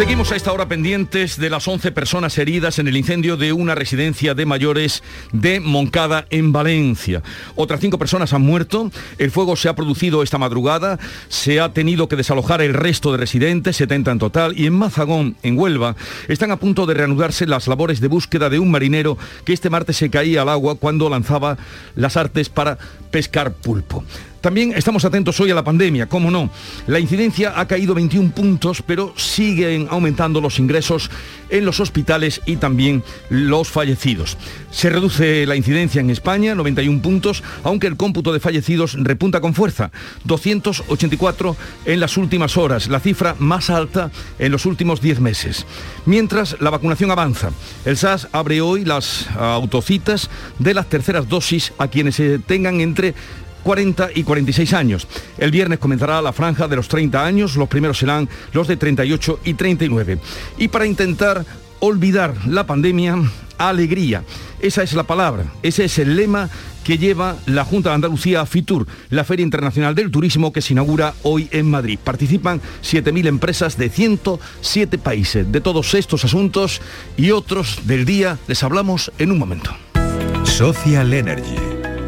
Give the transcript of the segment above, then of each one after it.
Seguimos a esta hora pendientes de las 11 personas heridas en el incendio de una residencia de mayores de Moncada en Valencia. Otras cinco personas han muerto. El fuego se ha producido esta madrugada. Se ha tenido que desalojar el resto de residentes, 70 en total. Y en Mazagón, en Huelva, están a punto de reanudarse las labores de búsqueda de un marinero que este martes se caía al agua cuando lanzaba las artes para pescar pulpo. También estamos atentos hoy a la pandemia, cómo no. La incidencia ha caído 21 puntos, pero siguen aumentando los ingresos en los hospitales y también los fallecidos. Se reduce la incidencia en España, 91 puntos, aunque el cómputo de fallecidos repunta con fuerza, 284 en las últimas horas, la cifra más alta en los últimos 10 meses. Mientras la vacunación avanza, el SAS abre hoy las autocitas de las terceras dosis a quienes se tengan entre 40 y 46 años. El viernes comenzará la franja de los 30 años, los primeros serán los de 38 y 39. Y para intentar olvidar la pandemia, alegría. Esa es la palabra, ese es el lema que lleva la Junta de Andalucía a FITUR, la Feria Internacional del Turismo que se inaugura hoy en Madrid. Participan 7.000 empresas de 107 países. De todos estos asuntos y otros del día les hablamos en un momento. Social Energy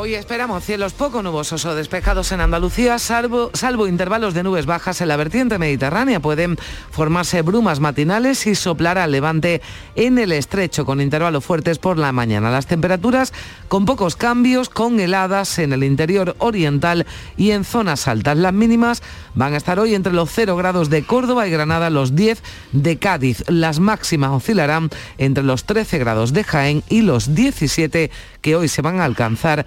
Hoy esperamos cielos poco nubosos o despejados en Andalucía, salvo, salvo intervalos de nubes bajas en la vertiente mediterránea. Pueden formarse brumas matinales y soplar al levante en el estrecho, con intervalos fuertes por la mañana. Las temperaturas con pocos cambios, con heladas en el interior oriental y en zonas altas. Las mínimas van a estar hoy entre los 0 grados de Córdoba y Granada, los 10 de Cádiz. Las máximas oscilarán entre los 13 grados de Jaén y los 17 que hoy se van a alcanzar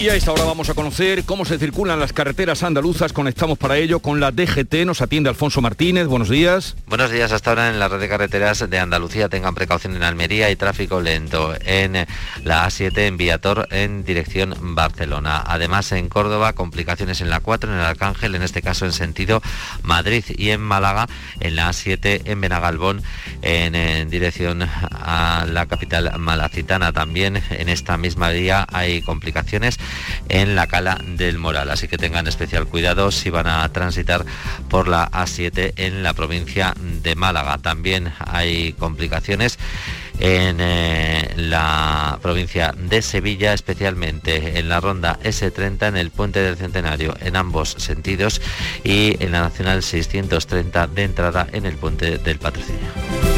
Y a esta hora vamos a conocer cómo se circulan las carreteras andaluzas. Conectamos para ello con la DGT. Nos atiende Alfonso Martínez. Buenos días. Buenos días. Hasta ahora en la red de carreteras de Andalucía tengan precaución en Almería y tráfico lento en la A7 en Viator en dirección Barcelona. Además en Córdoba complicaciones en la 4 en el Arcángel, en este caso en sentido Madrid y en Málaga en la A7 en Benagalbón en, en dirección a la capital malacitana. También en esta misma vía hay complicaciones en la cala del Moral. Así que tengan especial cuidado si van a transitar por la A7 en la provincia de Málaga. También hay complicaciones en eh, la provincia de Sevilla, especialmente en la ronda S30, en el puente del Centenario, en ambos sentidos, y en la Nacional 630 de entrada en el puente del Patrocinio.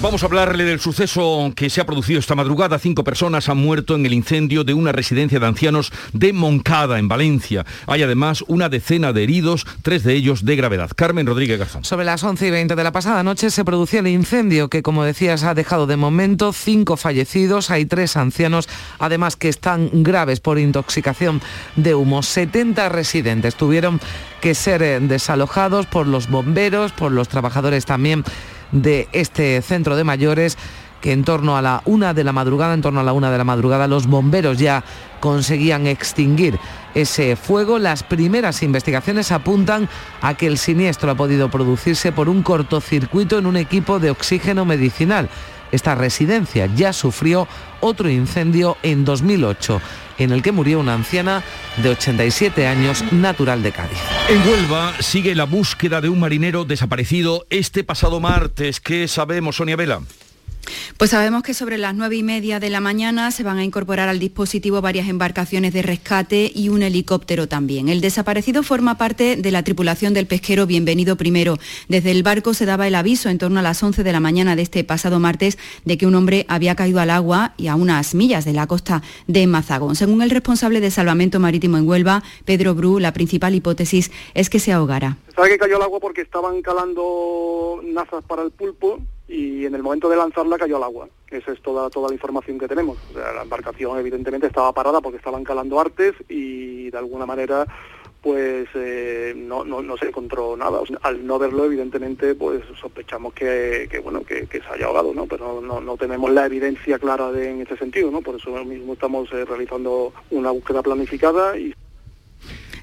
Vamos a hablarle del suceso que se ha producido esta madrugada. Cinco personas han muerto en el incendio de una residencia de ancianos de Moncada, en Valencia. Hay además una decena de heridos, tres de ellos de gravedad. Carmen Rodríguez Garzón. Sobre las 11 y 20 de la pasada noche se produció el incendio que, como decías, ha dejado de momento cinco fallecidos. Hay tres ancianos, además que están graves por intoxicación de humo. 70 residentes tuvieron que ser eh, desalojados por los bomberos, por los trabajadores también de este centro de mayores que en torno a la una de la madrugada, en torno a la una de la madrugada, los bomberos ya conseguían extinguir ese fuego. Las primeras investigaciones apuntan a que el siniestro ha podido producirse por un cortocircuito en un equipo de oxígeno medicinal. Esta residencia ya sufrió otro incendio en 2008. En el que murió una anciana de 87 años natural de Cádiz. En Huelva sigue la búsqueda de un marinero desaparecido este pasado martes. ¿Qué sabemos, Sonia Vela? Pues sabemos que sobre las nueve y media de la mañana se van a incorporar al dispositivo varias embarcaciones de rescate y un helicóptero también. El desaparecido forma parte de la tripulación del pesquero Bienvenido Primero. Desde el barco se daba el aviso en torno a las 11 de la mañana de este pasado martes de que un hombre había caído al agua y a unas millas de la costa de Mazagón. Según el responsable de salvamento marítimo en Huelva, Pedro Bru, la principal hipótesis es que se ahogara. sabe que cayó al agua porque estaban calando nazas para el pulpo y en el momento de lanzarla cayó al agua. Esa es toda, toda la información que tenemos. la embarcación evidentemente estaba parada porque estaban calando artes y de alguna manera pues eh, no, no, se encontró nada. al no verlo, evidentemente, pues sospechamos que, bueno que, se haya ahogado, ¿no? Pero no, no, tenemos la evidencia clara de, en ese sentido, ¿no? Por eso mismo estamos eh, realizando una búsqueda planificada y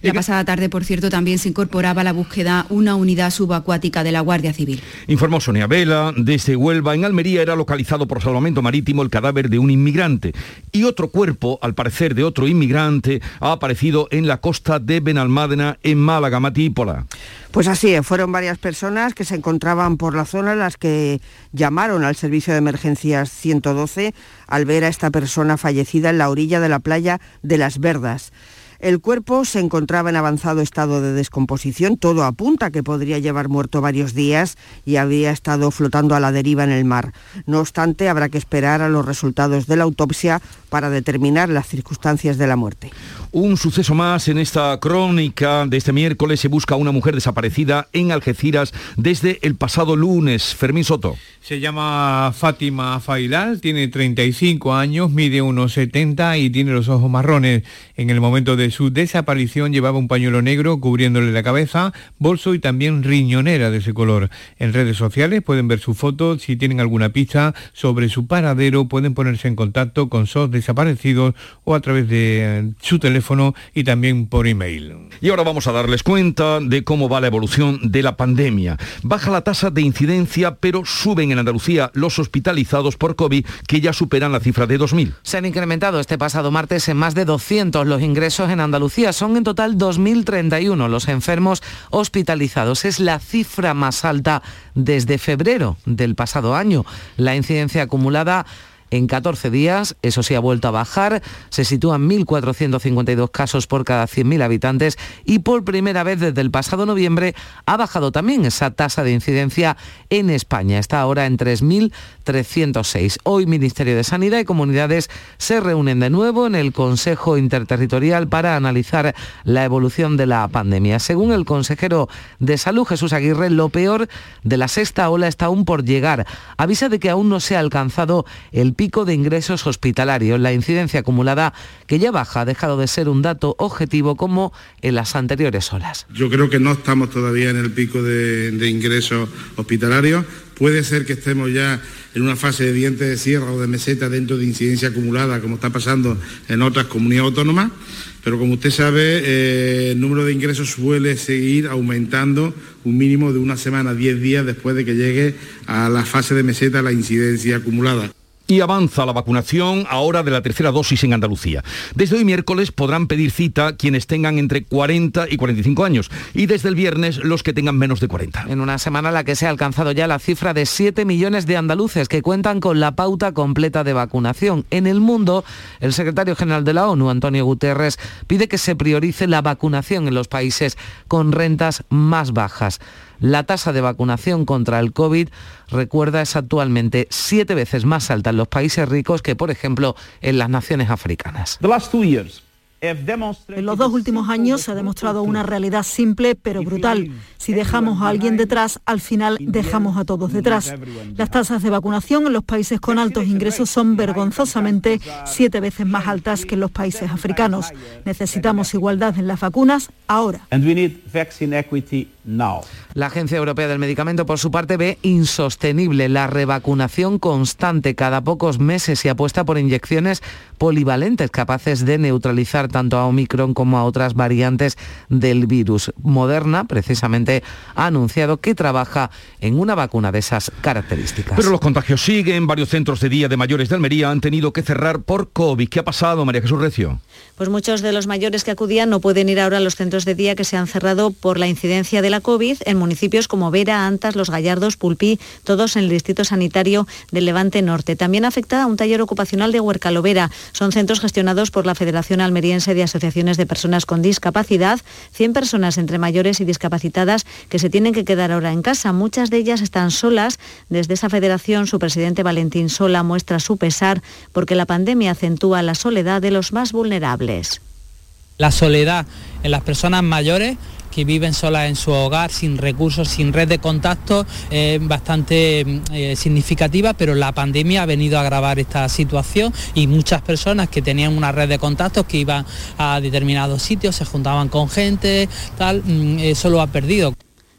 la pasada tarde, por cierto, también se incorporaba a la búsqueda una unidad subacuática de la Guardia Civil. Informó Sonia Vela, desde Huelva, en Almería era localizado por salvamento marítimo el cadáver de un inmigrante y otro cuerpo, al parecer de otro inmigrante, ha aparecido en la costa de Benalmádena, en Málaga, Matípola. Pues así, fueron varias personas que se encontraban por la zona las que llamaron al servicio de emergencias 112 al ver a esta persona fallecida en la orilla de la playa de Las Verdas. El cuerpo se encontraba en avanzado estado de descomposición, todo apunta que podría llevar muerto varios días y había estado flotando a la deriva en el mar. No obstante, habrá que esperar a los resultados de la autopsia para determinar las circunstancias de la muerte. Un suceso más en esta crónica de este miércoles se busca a una mujer desaparecida en Algeciras desde el pasado lunes. Fermín Soto. Se llama Fátima Failal, tiene 35 años, mide unos 70 y tiene los ojos marrones. En el momento de su desaparición llevaba un pañuelo negro cubriéndole la cabeza, bolso y también riñonera de ese color. En redes sociales pueden ver su foto. Si tienen alguna pista sobre su paradero, pueden ponerse en contacto con SOS desaparecidos o a través de eh, su teléfono y también por email. Y ahora vamos a darles cuenta de cómo va la evolución de la pandemia. Baja la tasa de incidencia, pero suben en Andalucía los hospitalizados por COVID, que ya superan la cifra de 2.000. Se han incrementado este pasado martes en más de 200 los ingresos en Andalucía. Son en total 2.031 los enfermos hospitalizados. Es la cifra más alta desde febrero del pasado año. La incidencia acumulada en 14 días. Eso sí ha vuelto a bajar. Se sitúan 1.452 casos por cada 100.000 habitantes y por primera vez desde el pasado noviembre ha bajado también esa tasa de incidencia en España. Está ahora en 3.306. Hoy Ministerio de Sanidad y Comunidades se reúnen de nuevo en el Consejo Interterritorial para analizar la evolución de la pandemia. Según el consejero de Salud, Jesús Aguirre, lo peor de la sexta ola está aún por llegar. Avisa de que aún no se ha alcanzado el pico de ingresos hospitalarios. La incidencia acumulada, que ya baja, ha dejado de ser un dato objetivo como en las anteriores olas. Yo creo que no estamos todavía en el pico de, ingresos hospitalarios. Puede ser que estemos ya en una fase de dientes de sierra o de meseta dentro de incidencia acumulada, como está pasando en otras comunidades autónomas, pero como usted sabe, eh, el número de ingresos suele seguir aumentando un mínimo de una semana, diez días después de que llegue a la fase de meseta la incidencia acumulada y avanza la vacunación ahora de la tercera dosis en Andalucía. Desde hoy miércoles podrán pedir cita quienes tengan entre 40 y 45 años y desde el viernes los que tengan menos de 40. En una semana la que se ha alcanzado ya la cifra de 7 millones de andaluces que cuentan con la pauta completa de vacunación. En el mundo, el secretario general de la ONU, Antonio Guterres, pide que se priorice la vacunación en los países con rentas más bajas. La tasa de vacunación contra el COVID, recuerda, es actualmente siete veces más alta en los países ricos que, por ejemplo, en las naciones africanas. En los dos últimos años se ha demostrado una realidad simple pero brutal. Si dejamos a alguien detrás, al final dejamos a todos detrás. Las tasas de vacunación en los países con altos ingresos son vergonzosamente siete veces más altas que en los países africanos. Necesitamos igualdad en las vacunas ahora. La Agencia Europea del Medicamento, por su parte, ve insostenible la revacunación constante cada pocos meses y apuesta por inyecciones polivalentes capaces de neutralizar tanto a Omicron como a otras variantes del virus. Moderna, precisamente, ha anunciado que trabaja en una vacuna de esas características. Pero los contagios siguen. Varios centros de día de mayores de Almería han tenido que cerrar por COVID. ¿Qué ha pasado, María Jesús Recio? Pues muchos de los mayores que acudían no pueden ir ahora a los centros de día que se han cerrado por la incidencia de la COVID en municipios como Vera, Antas, Los Gallardos, Pulpí, todos en el Distrito Sanitario del Levante Norte. También afecta a un taller ocupacional de Huercalovera. Son centros gestionados por la Federación Almeriense de Asociaciones de Personas con Discapacidad. 100 personas entre mayores y discapacitadas que se tienen que quedar ahora en casa. Muchas de ellas están solas. Desde esa federación, su presidente Valentín Sola muestra su pesar porque la pandemia acentúa la soledad de los más vulnerables. La soledad en las personas mayores que viven solas en su hogar, sin recursos, sin red de contacto, es bastante eh, significativa, pero la pandemia ha venido a agravar esta situación y muchas personas que tenían una red de contactos, que iban a determinados sitios, se juntaban con gente, tal, mm, eso lo ha perdido.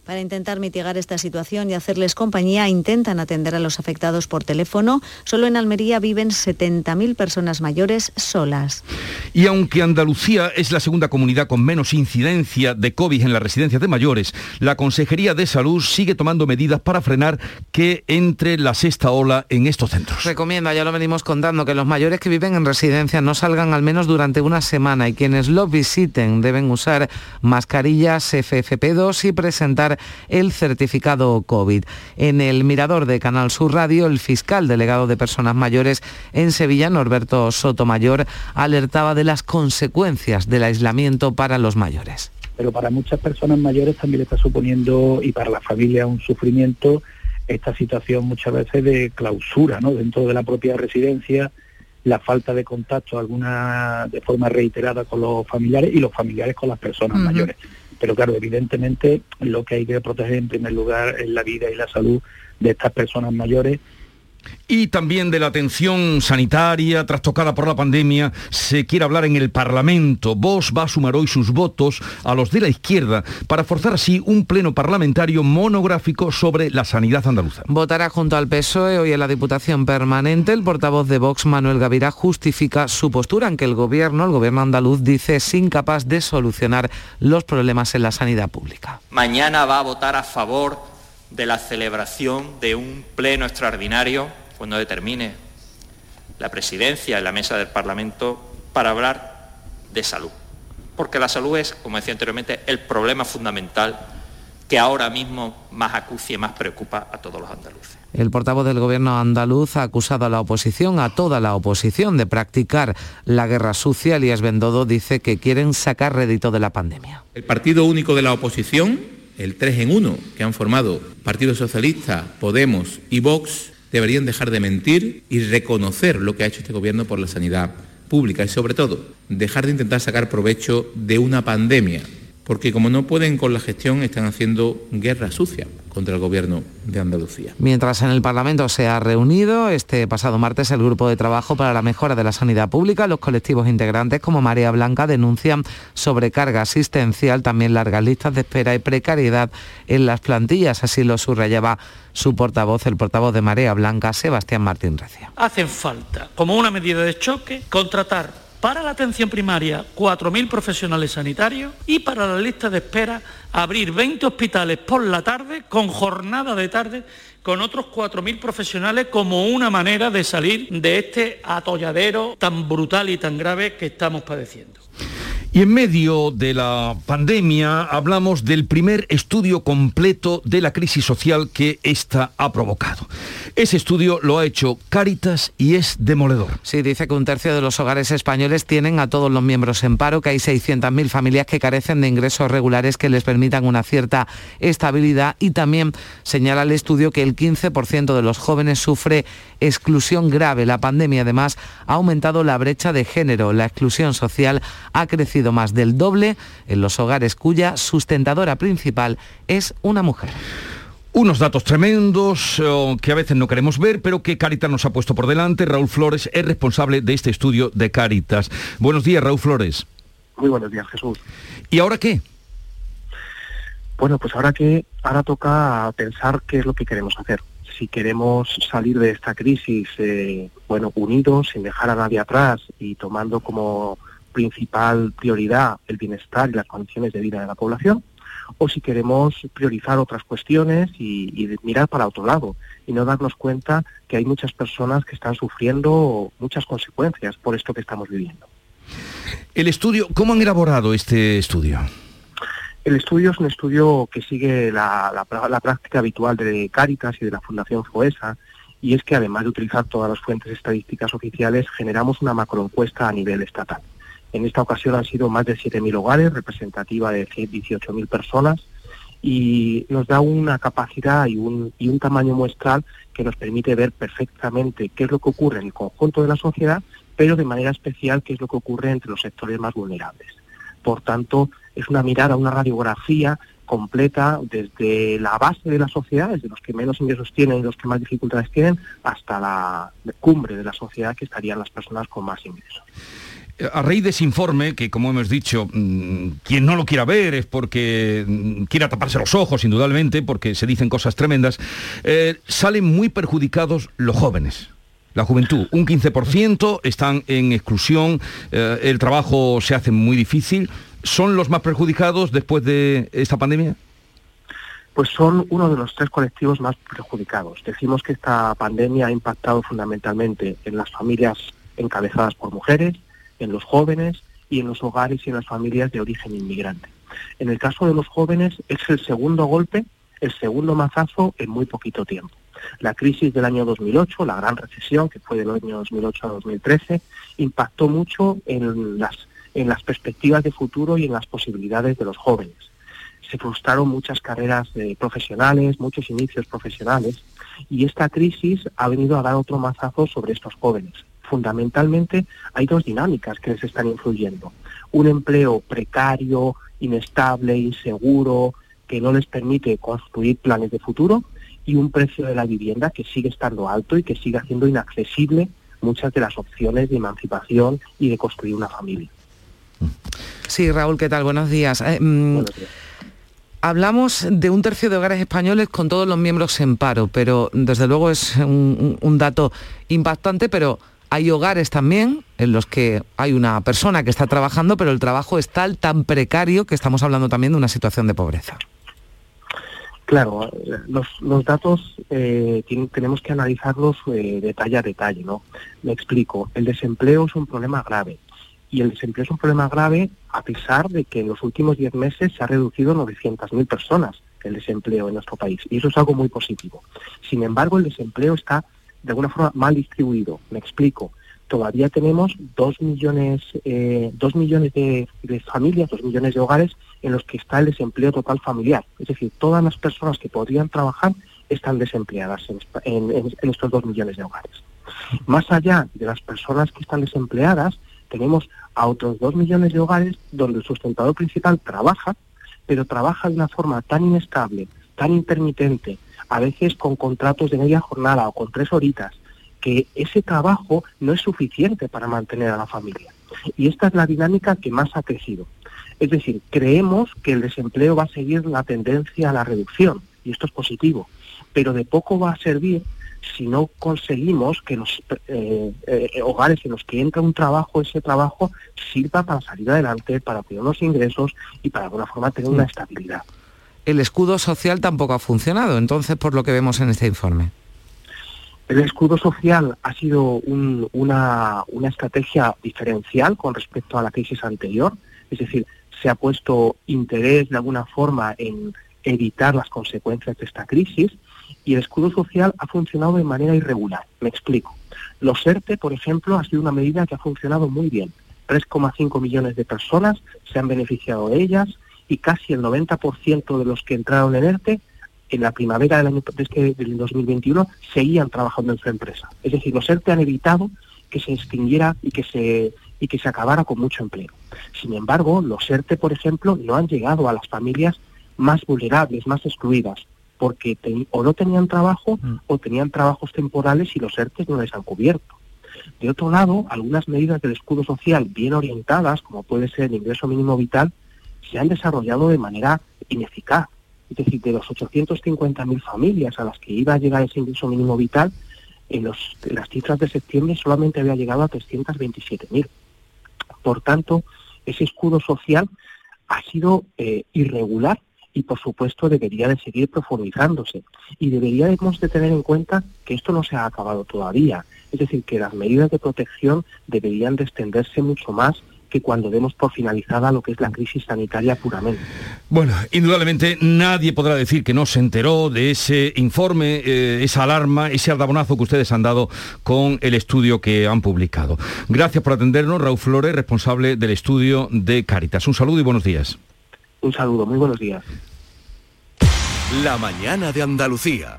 Para intentar mitigar esta situación y hacerles compañía, intentan atender a los afectados por teléfono. Solo en Almería viven 70.000 personas mayores solas. Y aunque Andalucía es la segunda comunidad con menos incidencia de COVID en las residencias de mayores, la Consejería de Salud sigue tomando medidas para frenar que entre la sexta ola en estos centros. Recomienda, ya lo venimos contando, que los mayores que viven en residencias no salgan al menos durante una semana y quienes los visiten deben usar mascarillas FFP2 y presentar el certificado COVID. En el mirador de Canal Sur Radio, el fiscal delegado de personas mayores en Sevilla, Norberto Sotomayor, alertaba de las consecuencias del aislamiento para los mayores. Pero para muchas personas mayores también está suponiendo, y para la familia, un sufrimiento esta situación muchas veces de clausura ¿no? dentro de la propia residencia, la falta de contacto alguna de forma reiterada con los familiares y los familiares con las personas mayores. Pero claro, evidentemente lo que hay que proteger en primer lugar es la vida y la salud de estas personas mayores y también de la atención sanitaria trastocada por la pandemia se quiere hablar en el Parlamento. Vox va a sumar hoy sus votos a los de la izquierda para forzar así un pleno parlamentario monográfico sobre la sanidad andaluza. Votará junto al PSOE hoy en la Diputación Permanente. El portavoz de Vox, Manuel Gavirá, justifica su postura en que el gobierno, el gobierno andaluz, dice es incapaz de solucionar los problemas en la sanidad pública. Mañana va a votar a favor de la celebración de un pleno extraordinario cuando determine la presidencia y la mesa del Parlamento para hablar de salud. Porque la salud es, como decía anteriormente, el problema fundamental que ahora mismo más acucia y más preocupa a todos los andaluces. El portavoz del gobierno andaluz ha acusado a la oposición, a toda la oposición, de practicar la guerra sucia. Elías Bendodo dice que quieren sacar rédito de la pandemia. El partido único de la oposición el 3 en 1 que han formado Partido Socialista, Podemos y Vox, deberían dejar de mentir y reconocer lo que ha hecho este gobierno por la sanidad pública y sobre todo dejar de intentar sacar provecho de una pandemia porque como no pueden con la gestión, están haciendo guerra sucia contra el gobierno de Andalucía. Mientras en el Parlamento se ha reunido este pasado martes el Grupo de Trabajo para la Mejora de la Sanidad Pública, los colectivos integrantes como Marea Blanca denuncian sobrecarga asistencial, también largas listas de espera y precariedad en las plantillas, así lo subrayaba su portavoz, el portavoz de Marea Blanca, Sebastián Martín Recia. Hacen falta, como una medida de choque, contratar para la atención primaria 4.000 profesionales sanitarios y para la lista de espera abrir 20 hospitales por la tarde con jornada de tarde con otros 4.000 profesionales como una manera de salir de este atolladero tan brutal y tan grave que estamos padeciendo. Y en medio de la pandemia hablamos del primer estudio completo de la crisis social que ésta ha provocado. Ese estudio lo ha hecho Cáritas y es demoledor. Sí, dice que un tercio de los hogares españoles tienen a todos los miembros en paro, que hay 600.000 familias que carecen de ingresos regulares que les permitan una cierta estabilidad y también señala el estudio que el 15% de los jóvenes sufre exclusión grave. La pandemia además ha aumentado la brecha de género. La exclusión social ha crecido más del doble en los hogares cuya sustentadora principal es una mujer. Unos datos tremendos eh, que a veces no queremos ver, pero que Caritas nos ha puesto por delante. Raúl Flores es responsable de este estudio de Caritas. Buenos días, Raúl Flores. Muy buenos días, Jesús. ¿Y ahora qué? Bueno, pues ahora que ahora toca pensar qué es lo que queremos hacer. Si queremos salir de esta crisis, eh, bueno, unidos, sin dejar a nadie atrás y tomando como principal prioridad el bienestar y las condiciones de vida de la población, o si queremos priorizar otras cuestiones y, y mirar para otro lado y no darnos cuenta que hay muchas personas que están sufriendo muchas consecuencias por esto que estamos viviendo. El estudio, ¿cómo han elaborado este estudio? El estudio es un estudio que sigue la, la- la práctica habitual de Cáritas y de la Fundación FOESA, y es que además de utilizar todas las fuentes estadísticas oficiales, generamos una macroencuesta a nivel estatal. En esta ocasión han sido más de 7.000 hogares, representativa de 18.000 personas, y nos da una capacidad y un, y un tamaño muestral que nos permite ver perfectamente qué es lo que ocurre en el conjunto de la sociedad, pero de manera especial qué es lo que ocurre entre los sectores más vulnerables. Por tanto, es una mirada, una radiografía completa desde la base de la sociedad, desde los que menos ingresos tienen y los que más dificultades tienen, hasta la cumbre de la sociedad que estarían las personas con más ingresos. A raíz de ese informe, que como hemos dicho, mm, quien no lo quiera ver es porque mm, quiera taparse los ojos, indudablemente, porque se dicen cosas tremendas, eh, salen muy perjudicados los jóvenes. La juventud, un 15% están en exclusión, eh, el trabajo se hace muy difícil. ¿Son los más perjudicados después de esta pandemia? Pues son uno de los tres colectivos más perjudicados. Decimos que esta pandemia ha impactado fundamentalmente en las familias encabezadas por mujeres, en los jóvenes y en los hogares y en las familias de origen inmigrante. En el caso de los jóvenes es el segundo golpe, el segundo mazazo en muy poquito tiempo. La crisis del año 2008, la gran recesión que fue del año 2008 a 2013, impactó mucho en las, en las perspectivas de futuro y en las posibilidades de los jóvenes. Se frustraron muchas carreras eh, profesionales, muchos inicios profesionales, y esta crisis ha venido a dar otro mazazo sobre estos jóvenes. Fundamentalmente hay dos dinámicas que les están influyendo. Un empleo precario, inestable, inseguro, que no les permite construir planes de futuro, y un precio de la vivienda que sigue estando alto y que sigue haciendo inaccesible muchas de las opciones de emancipación y de construir una familia. Sí, Raúl, ¿qué tal? Buenos días. Eh, mm, Hablamos de un tercio de hogares españoles con todos los miembros en paro, pero desde luego es un dato impactante, pero hay hogares también en los que hay una persona que está trabajando, pero el trabajo es tal, tan precario, que estamos hablando también de una situación de pobreza. Claro, eh, los, datos eh, tenemos que analizarlos eh, detalle a detalle, ¿no? Me explico. El desempleo es un problema grave y el desempleo es un problema grave a pesar de que en los últimos 10 meses se ha reducido 900.000 personas el desempleo en nuestro país y eso es algo muy positivo. Sin embargo, el desempleo está de alguna forma mal distribuido. Me explico. Todavía tenemos dos millones, eh, dos millones de, familias, dos millones de hogares en los que está el desempleo total familiar. Es decir, todas las personas que podrían trabajar están desempleadas en- en estos dos millones de hogares. Más allá de las personas que están desempleadas, tenemos a otros dos millones de hogares donde el sustentador principal trabaja, pero trabaja de una forma tan inestable, tan intermitente, a veces con contratos de media jornada o con tres horitas, que ese trabajo no es suficiente para mantener a la familia. Y esta es la dinámica que más ha crecido. Es decir, creemos que el desempleo va a seguir la tendencia a la reducción, y esto es positivo, pero de poco va a servir si no conseguimos que los eh, eh, hogares en los que entra un trabajo, ese trabajo sirva para salir adelante, para tener unos ingresos y para de alguna forma tener una estabilidad. El escudo social tampoco ha funcionado, entonces, por lo que vemos en este informe. El escudo social ha sido un- una, una estrategia diferencial con respecto a la crisis anterior, es decir, se ha puesto interés de alguna forma en evitar las consecuencias de esta crisis y el escudo social ha funcionado de manera irregular. Me explico. Los ERTE, por ejemplo, ha sido una medida que ha funcionado muy bien. 3,5 millones de personas se han beneficiado de ellas y casi el 90% de los que entraron en ERTE en la primavera del año de este- del 2021 seguían trabajando en su empresa. Es decir, los ERTE han evitado que se extinguiera y que se y que se acabara con mucho empleo. Sin embargo, los ERTE, por ejemplo, no han llegado a las familias más vulnerables, más excluidas, porque o no tenían trabajo o tenían trabajos temporales y los ERTE no les han cubierto. De otro lado, algunas medidas del escudo social bien orientadas, como puede ser el ingreso mínimo vital, se han desarrollado de manera ineficaz. Es decir, de los 850.000 familias a las que iba a llegar ese ingreso mínimo vital, en, los, las cifras de septiembre solamente había llegado a 327.000. Por tanto, ese escudo social ha sido eh, irregular y por supuesto debería de seguir profundizándose. Y deberíamos de tener en cuenta que esto no se ha acabado todavía. Es decir, que las medidas de protección deberían de extenderse mucho más que cuando demos por finalizada lo que es la crisis sanitaria puramente. Bueno, indudablemente nadie podrá decir que no se enteró de ese informe, eh, esa alarma, ese aldabonazo que ustedes han dado con el estudio que han publicado. Gracias por atendernos, Raúl Flores, responsable del estudio de Cáritas. Un saludo y buenos días. Un saludo, muy buenos días. La mañana de Andalucía.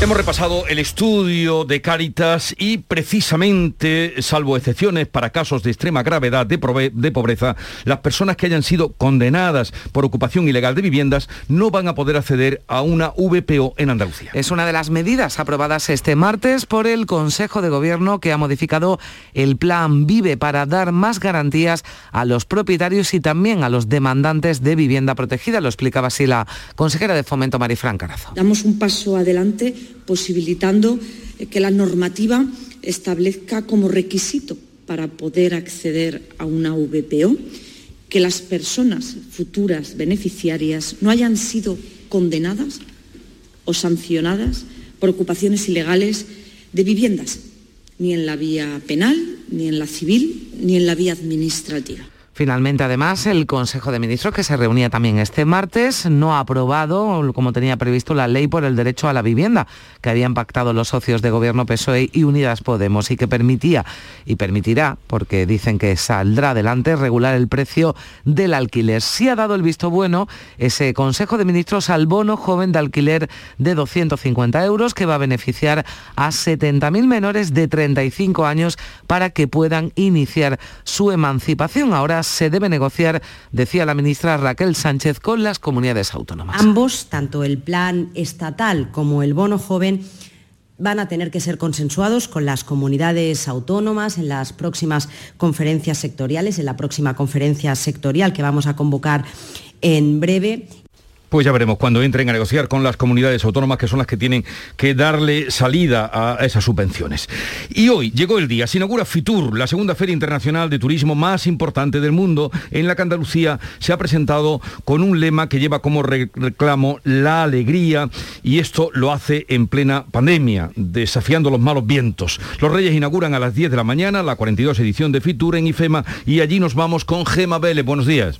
Hemos repasado el estudio de Cáritas y precisamente, salvo excepciones para casos de extrema gravedad de, de, pobreza, las personas que hayan sido condenadas por ocupación ilegal de viviendas no van a poder acceder a una VPO en Andalucía. Es una de las medidas aprobadas este martes por el Consejo de Gobierno que ha modificado el plan Vive para dar más garantías a los propietarios y también a los demandantes de vivienda protegida. Lo explicaba así la consejera de Fomento Marifran Carazo. Damos un paso adelante posibilitando que la normativa establezca como requisito para poder acceder a una VPO que las personas futuras beneficiarias no hayan sido condenadas o sancionadas por ocupaciones ilegales de viviendas, ni en la vía penal, ni en la civil, ni en la vía administrativa. Finalmente, además, el Consejo de Ministros, que se reunía también este martes, no ha aprobado, como tenía previsto, la ley por el derecho a la vivienda que habían pactado los socios de Gobierno PSOE y Unidas Podemos y que permitía y permitirá, porque dicen que saldrá adelante, regular el precio del alquiler. Sí ha dado el visto bueno ese Consejo de Ministros al bono joven de alquiler de 250 euros que va a beneficiar a 70.000 menores de 35 años para que puedan iniciar su emancipación. Ahora se debe negociar, decía la ministra Raquel Sánchez, con las comunidades autónomas. Ambos, tanto el plan estatal como el bono joven, van a tener que ser consensuados con las comunidades autónomas en las próximas conferencias sectoriales, en la próxima conferencia sectorial que vamos a convocar en breve pues ya veremos cuando entren a negociar con las comunidades autónomas que son las que tienen que darle salida a esas subvenciones. Y hoy llegó el día, se inaugura FITUR, la segunda feria internacional de turismo más importante del mundo, en la que Andalucía se ha presentado con un lema que lleva como reclamo la alegría y esto lo hace en plena pandemia, desafiando los malos vientos. Los Reyes inauguran a las 10 de la mañana la 42 edición de FITUR en IFEMA y allí nos vamos con Gema Vélez. Buenos días.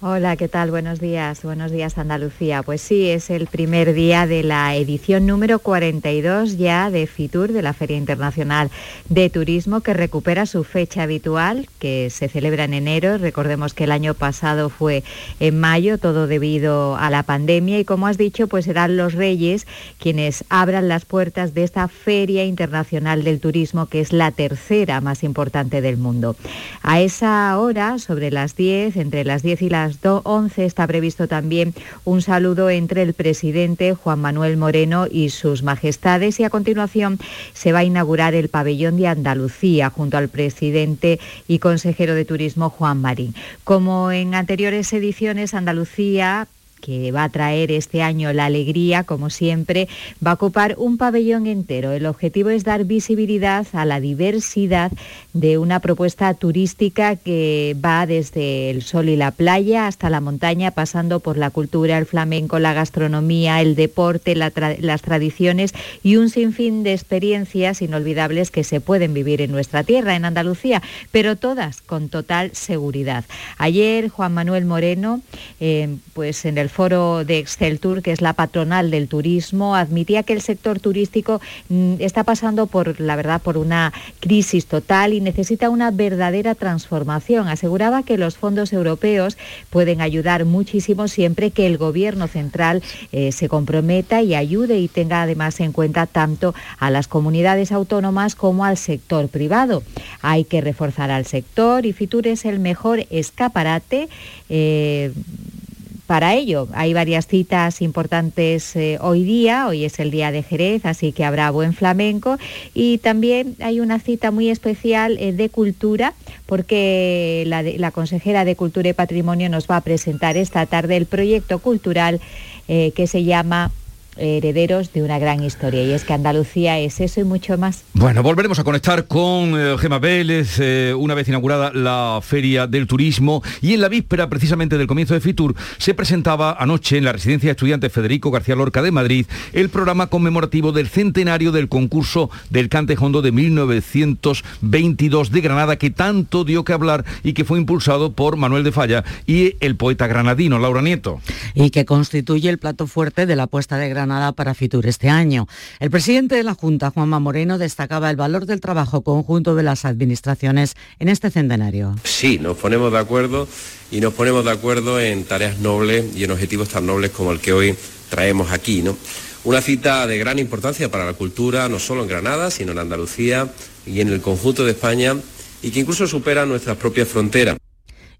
Hola, ¿qué tal? Buenos días. Buenos días, Andalucía. Pues sí, es el primer día de la edición número 42 ya de FITUR, de la Feria Internacional de Turismo, que recupera su fecha habitual, que se celebra en enero. Recordemos que el año pasado fue en mayo, todo debido a la pandemia. Y como has dicho, pues serán los Reyes quienes abran las puertas de esta Feria Internacional del Turismo, que es la tercera más importante del mundo. A esa hora, sobre las 10, entre las 10 y las 11 está previsto también un saludo entre el presidente Juan Manuel Moreno y sus majestades y a continuación se va a inaugurar el pabellón de Andalucía junto al presidente y consejero de Turismo Juan Marín. Como en anteriores ediciones, Andalucía que va a traer este año la alegría, como siempre, va a ocupar un pabellón entero. El objetivo es dar visibilidad a la diversidad de una propuesta turística que va desde el sol y la playa hasta la montaña, pasando por la cultura, el flamenco, la gastronomía, el deporte, las tradiciones y un sinfín de experiencias inolvidables que se pueden vivir en nuestra tierra, en Andalucía, pero todas con total seguridad. Ayer Juan Manuel Moreno, eh, pues en el foro de Exceltur, que es la patronal del turismo, admitía que el sector turístico mm, está pasando por, la verdad, por una crisis total y necesita una verdadera transformación. Aseguraba que los fondos europeos pueden ayudar muchísimo siempre que el gobierno central eh, se comprometa y ayude y tenga además en cuenta tanto a las comunidades autónomas como al sector privado. Hay que reforzar al sector y Fitur es el mejor escaparate. Eh, para ello. Hay varias citas importantes eh, hoy día, hoy es el día de Jerez, así que habrá buen flamenco y también hay una cita muy especial eh, de cultura porque la, la, consejera de Cultura y Patrimonio nos va a presentar esta tarde el proyecto cultural que se llama herederos de una gran historia. Y es que Andalucía es eso y mucho más. Bueno, volveremos a conectar con eh, Gema Vélez, eh, una vez inaugurada la Feria del Turismo. Y en la víspera, precisamente del comienzo de Fitur, se presentaba anoche en la residencia de estudiantes Federico García Lorca de Madrid el programa conmemorativo del centenario del concurso del Cante Hondo de 1922 de Granada, que tanto dio que hablar y que fue impulsado por Manuel de Falla y el poeta granadino, Laura Nieto. Y que constituye el plato fuerte de la puesta de Granada nada para Fitur este año. El presidente de la Junta, Juanma Moreno, destacaba el valor del trabajo conjunto de las administraciones en este centenario. Sí, nos ponemos de acuerdo y nos ponemos de acuerdo en tareas nobles y en objetivos tan nobles como el que hoy traemos aquí, ¿no? Una cita de gran importancia para la cultura, no solo en Granada, sino en Andalucía y en el conjunto de España, y que incluso supera nuestras propias fronteras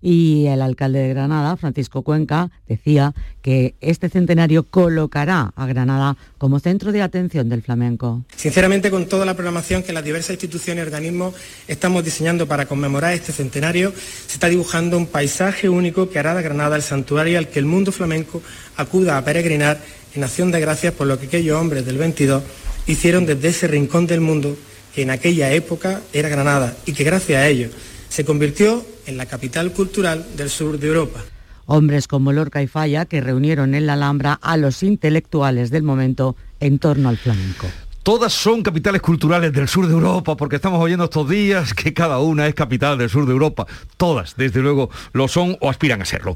y el alcalde de Granada, Francisco Cuenca, decía que este centenario colocará a Granada como centro de atención del flamenco. Sinceramente, con toda la programación que las diversas instituciones y organismos estamos diseñando para conmemorar este centenario, se está dibujando un paisaje único que hará de Granada el santuario al que el mundo flamenco acuda a peregrinar en acción de gracias por lo que aquellos hombres del 22 hicieron desde ese rincón del mundo que en aquella época era Granada y que gracias a ellos se convirtió en la capital cultural del sur de Europa. Hombres como Lorca y Falla que reunieron en la Alhambra a los intelectuales del momento en torno al flamenco. Todas son capitales culturales del sur de Europa, porque estamos oyendo estos días que cada una es capital del sur de Europa. Todas, desde luego, lo son o aspiran a serlo.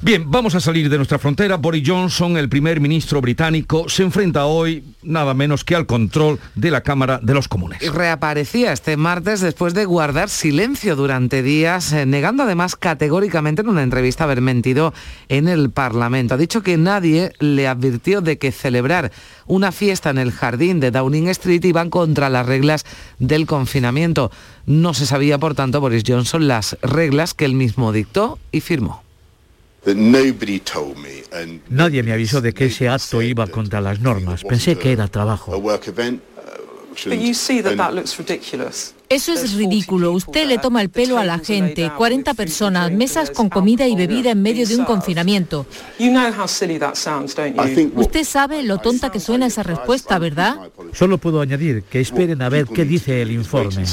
Bien, vamos a salir de nuestra frontera. Boris Johnson, el primer ministro británico, se enfrenta hoy nada menos que al control de la Cámara de los Comunes. Reaparecía este martes después de guardar silencio durante días, eh, negando además categóricamente en una entrevista haber mentido en el Parlamento. Ha dicho que nadie le advirtió de que celebrar una fiesta en el jardín de Street iban contra las reglas del confinamiento. No se sabía, por tanto, Boris Johnson las reglas que él mismo dictó y firmó. Nadie me avisó de que ese acto iba contra las normas. Pensé que era trabajo. Eso es ridículo. Usted le toma el pelo a la gente. 40 personas, mesas con comida y bebida en medio de un confinamiento. Usted sabe lo tonta que suena esa respuesta, ¿verdad? Solo puedo añadir que esperen a ver qué dice el informe.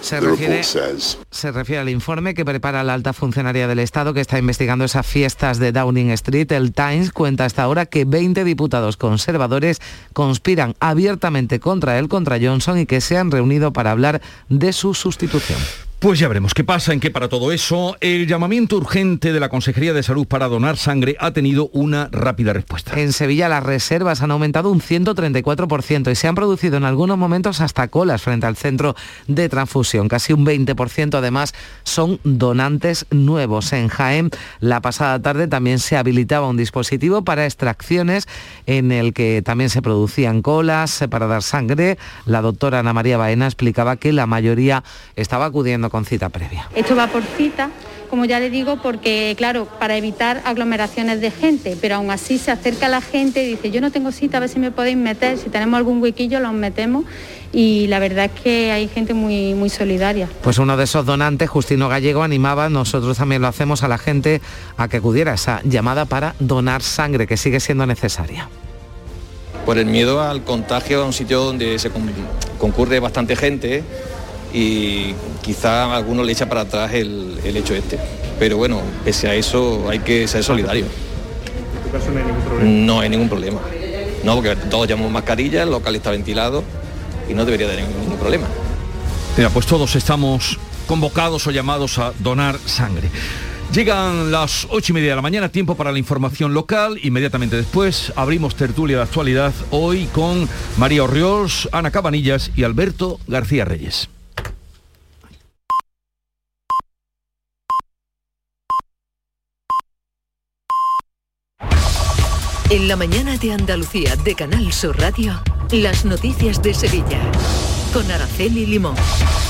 Se refiere, se refiere al informe que prepara la alta funcionaria del Estado que está investigando esas fiestas de Downing Street. El Times cuenta hasta ahora que 20 diputados conservadores conspiran abiertamente contra él, contra Johnson, y que se han reunido para hablar de su sustitución. Pues ya veremos qué pasa, en qué para todo eso. El llamamiento urgente de la Consejería de Salud para donar sangre ha tenido una rápida respuesta. En Sevilla las reservas han aumentado un 134% y se han producido en algunos momentos hasta colas frente al centro de transfusión. Casi un 20% además son donantes nuevos. En Jaén la pasada tarde también se habilitaba un dispositivo para extracciones en el que también se producían colas para dar sangre. La doctora Ana María Baena explicaba que la mayoría estaba acudiendo con cita previa. Esto va por cita como ya le digo, porque claro, para evitar aglomeraciones de gente, pero aún así se acerca la gente y dice, yo no tengo cita, a ver si me podéis meter, si tenemos algún huequillo los metemos y la verdad es que hay gente muy, muy solidaria. Pues uno de esos donantes, Justino Gallego, animaba, nosotros también lo hacemos a la gente a que acudiera a esa llamada para donar sangre, que sigue siendo necesaria. Por el miedo al contagio a un sitio donde se concurre bastante gente y quizá alguno le echa para atrás el, hecho este. Pero bueno, pese a eso hay que ser solidario. ¿En tu caso no hay ningún problema? No hay ningún problema. No, porque todos llevamos mascarilla, el local está ventilado y no debería tener ningún problema. Mira, pues todos estamos convocados o llamados a donar sangre. Llegan las ocho y media de la mañana, tiempo para la información local. Inmediatamente después abrimos tertulia de actualidad hoy con María Orriols, Ana Cabanillas y Alberto García Reyes. En la mañana de Andalucía de Canal Sur Radio, las noticias de Sevilla. Con Araceli Limón.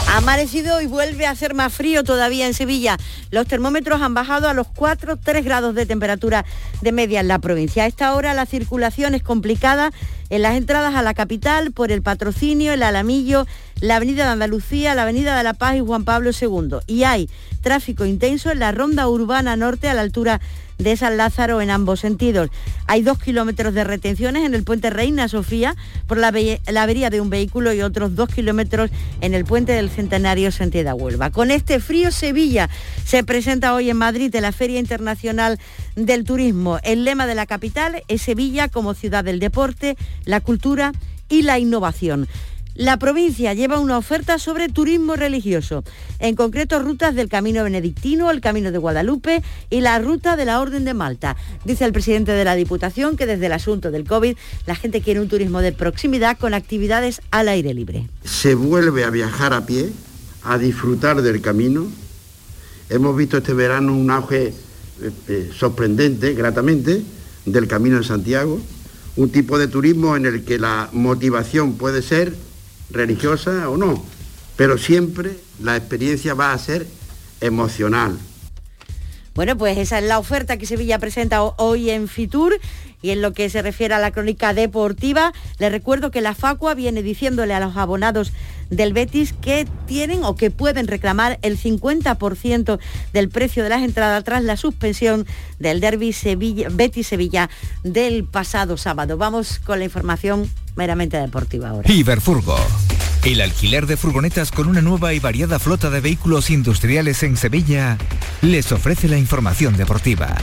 Ha amanecido y vuelve a ser más frío todavía en Sevilla. Los termómetros han bajado a los 4, 3 grados de temperatura de media en la provincia. A esta hora la circulación es complicada en las entradas a la capital por el patrocinio, el Alamillo, la Avenida de Andalucía, la Avenida de la Paz y Juan Pablo II. Y hay tráfico intenso en la ronda urbana norte a la altura de San Lázaro en ambos sentidos. Hay dos kilómetros de retenciones en el puente Reina Sofía por la, avería de un vehículo y otros dos kilómetros en el puente del Centenario Sentieda Huelva. Con este frío Sevilla se presenta hoy en Madrid en la Feria Internacional del Turismo. El lema de la capital es Sevilla como ciudad del deporte, la cultura y la innovación. La provincia lleva una oferta sobre turismo religioso, en concreto rutas del Camino Benedictino, el Camino de Guadalupe y la ruta de la Orden de Malta. Dice el presidente de la Diputación que desde el asunto del COVID la gente quiere un turismo de proximidad con actividades al aire libre. Se vuelve a viajar a pie, a disfrutar del camino. Hemos visto este verano un auge eh, eh, sorprendente, gratamente, del Camino de Santiago un tipo de turismo en el que la motivación puede ser religiosa o no, pero siempre la experiencia va a ser emocional. Bueno, pues esa es la oferta que Sevilla presenta hoy en Fitur y en lo que se refiere a la crónica deportiva, les recuerdo que la Facua viene diciéndole a los abonados del Betis que tienen o que pueden reclamar el 50% del precio de las entradas tras la suspensión del derby Sevilla, Betis-Sevilla del pasado sábado. Vamos con la información meramente deportiva ahora. Iberfurgo. El alquiler de furgonetas con una nueva y variada flota de vehículos industriales en Sevilla les ofrece la información deportiva.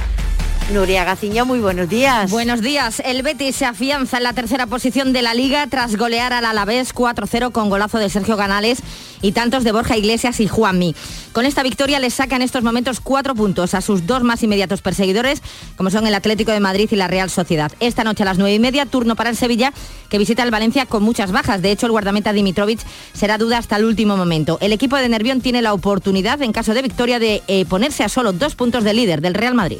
Nuria Gaciño, muy buenos días. Buenos días. El Betis se afianza en la tercera posición de la Liga tras golear al Alavés 4-0 con golazo de Sergio Canales y tantos de Borja Iglesias y Juanmi. Con esta victoria les saca en estos momentos cuatro puntos a sus dos más inmediatos perseguidores, como son el Atlético de Madrid y la Real Sociedad. Esta noche a las nueve y media, turno para el Sevilla, que visita el Valencia con muchas bajas. De hecho, el guardameta Dimitrovic será duda hasta el último momento. El equipo de Nervión tiene la oportunidad, en caso de victoria, de eh, ponerse a solo dos puntos del líder del Real Madrid.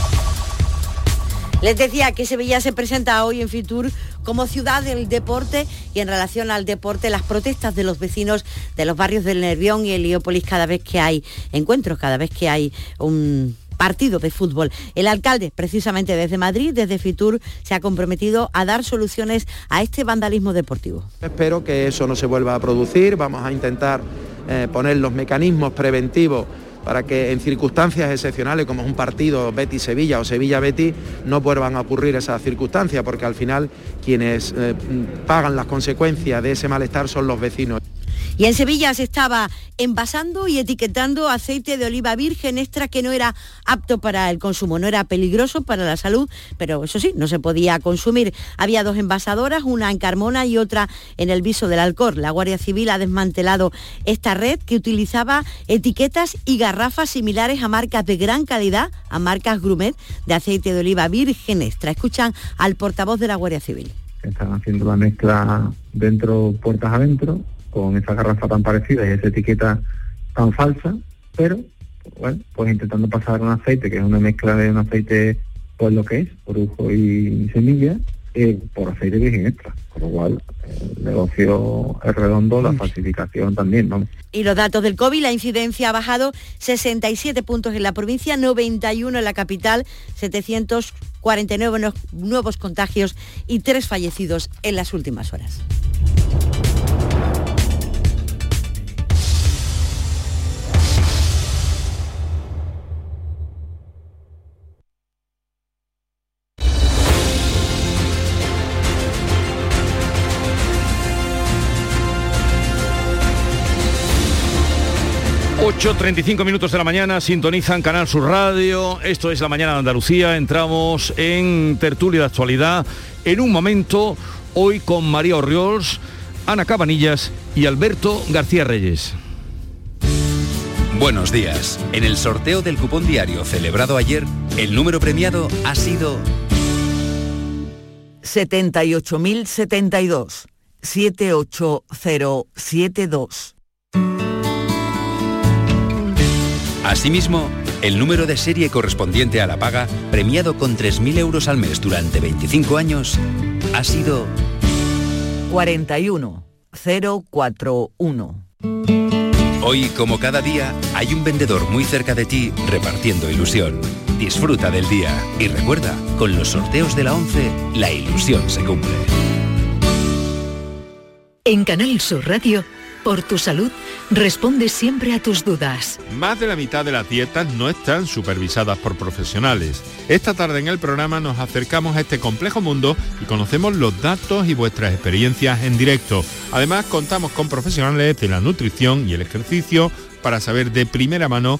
les decía que Sevilla se presenta hoy en Fitur como ciudad del deporte y en relación al deporte las protestas de los vecinos de los barrios del Nervión y Heliópolis cada vez que hay encuentros, cada vez que hay un partido de fútbol. El alcalde, precisamente desde Madrid, desde Fitur, se ha comprometido a dar soluciones a este vandalismo deportivo. Espero que eso no se vuelva a producir, vamos a intentar eh, poner los mecanismos preventivos para que en circunstancias excepcionales como es un partido Betis-Sevilla o Sevilla-Betis no vuelvan a ocurrir esas circunstancias porque al final quienes eh, pagan las consecuencias de ese malestar son los vecinos. Y en Sevilla se estaba envasando y etiquetando aceite de oliva virgen extra que no era apto para el consumo, no era peligroso para la salud, pero eso sí, no se podía consumir. Había dos envasadoras, una en Carmona y otra en el viso del Alcor. La Guardia Civil ha desmantelado esta red que utilizaba etiquetas y garrafas similares a marcas de gran calidad, a marcas Grumet de aceite de oliva virgen extra. Escuchan al portavoz de la Guardia Civil. Están haciendo la mezcla dentro, puertas adentro, con esa garrafa tan parecida y esa etiqueta tan falsa, pero bueno, pues intentando pasar un aceite que es una mezcla de un aceite pues lo que es, orujo y semilla, eh, por aceite virgen extra. Con lo cual, el negocio es redondo, la falsificación también, ¿no? Y los datos del COVID, la incidencia ha bajado 67 puntos en la provincia, 91 en la capital, 749 nuevos contagios y tres fallecidos en las últimas horas. 8.35 minutos de la mañana, sintonizan Canal Sur Radio, esto es la mañana de Andalucía, entramos en tertulia de actualidad en un momento, hoy con María Orriols, Ana Cabanillas y Alberto García Reyes. Buenos días. En el sorteo del cupón diario celebrado ayer, el número premiado ha sido 78.072 78072. Asimismo, el número de serie correspondiente a la paga, premiado con 3.000 euros al mes durante 25 años, ha sido 41041. Hoy, como cada día, hay un vendedor muy cerca de ti repartiendo ilusión. Disfruta del día y recuerda, con los sorteos de la 11, la ilusión se cumple. En Canal Sur Radio por tu salud, responde siempre a tus dudas. Más de la mitad de las dietas no están supervisadas por profesionales. Esta tarde en el programa nos acercamos a este complejo mundo y conocemos los datos y vuestras experiencias en directo. Además, contamos con profesionales de la nutrición y el ejercicio para saber de primera mano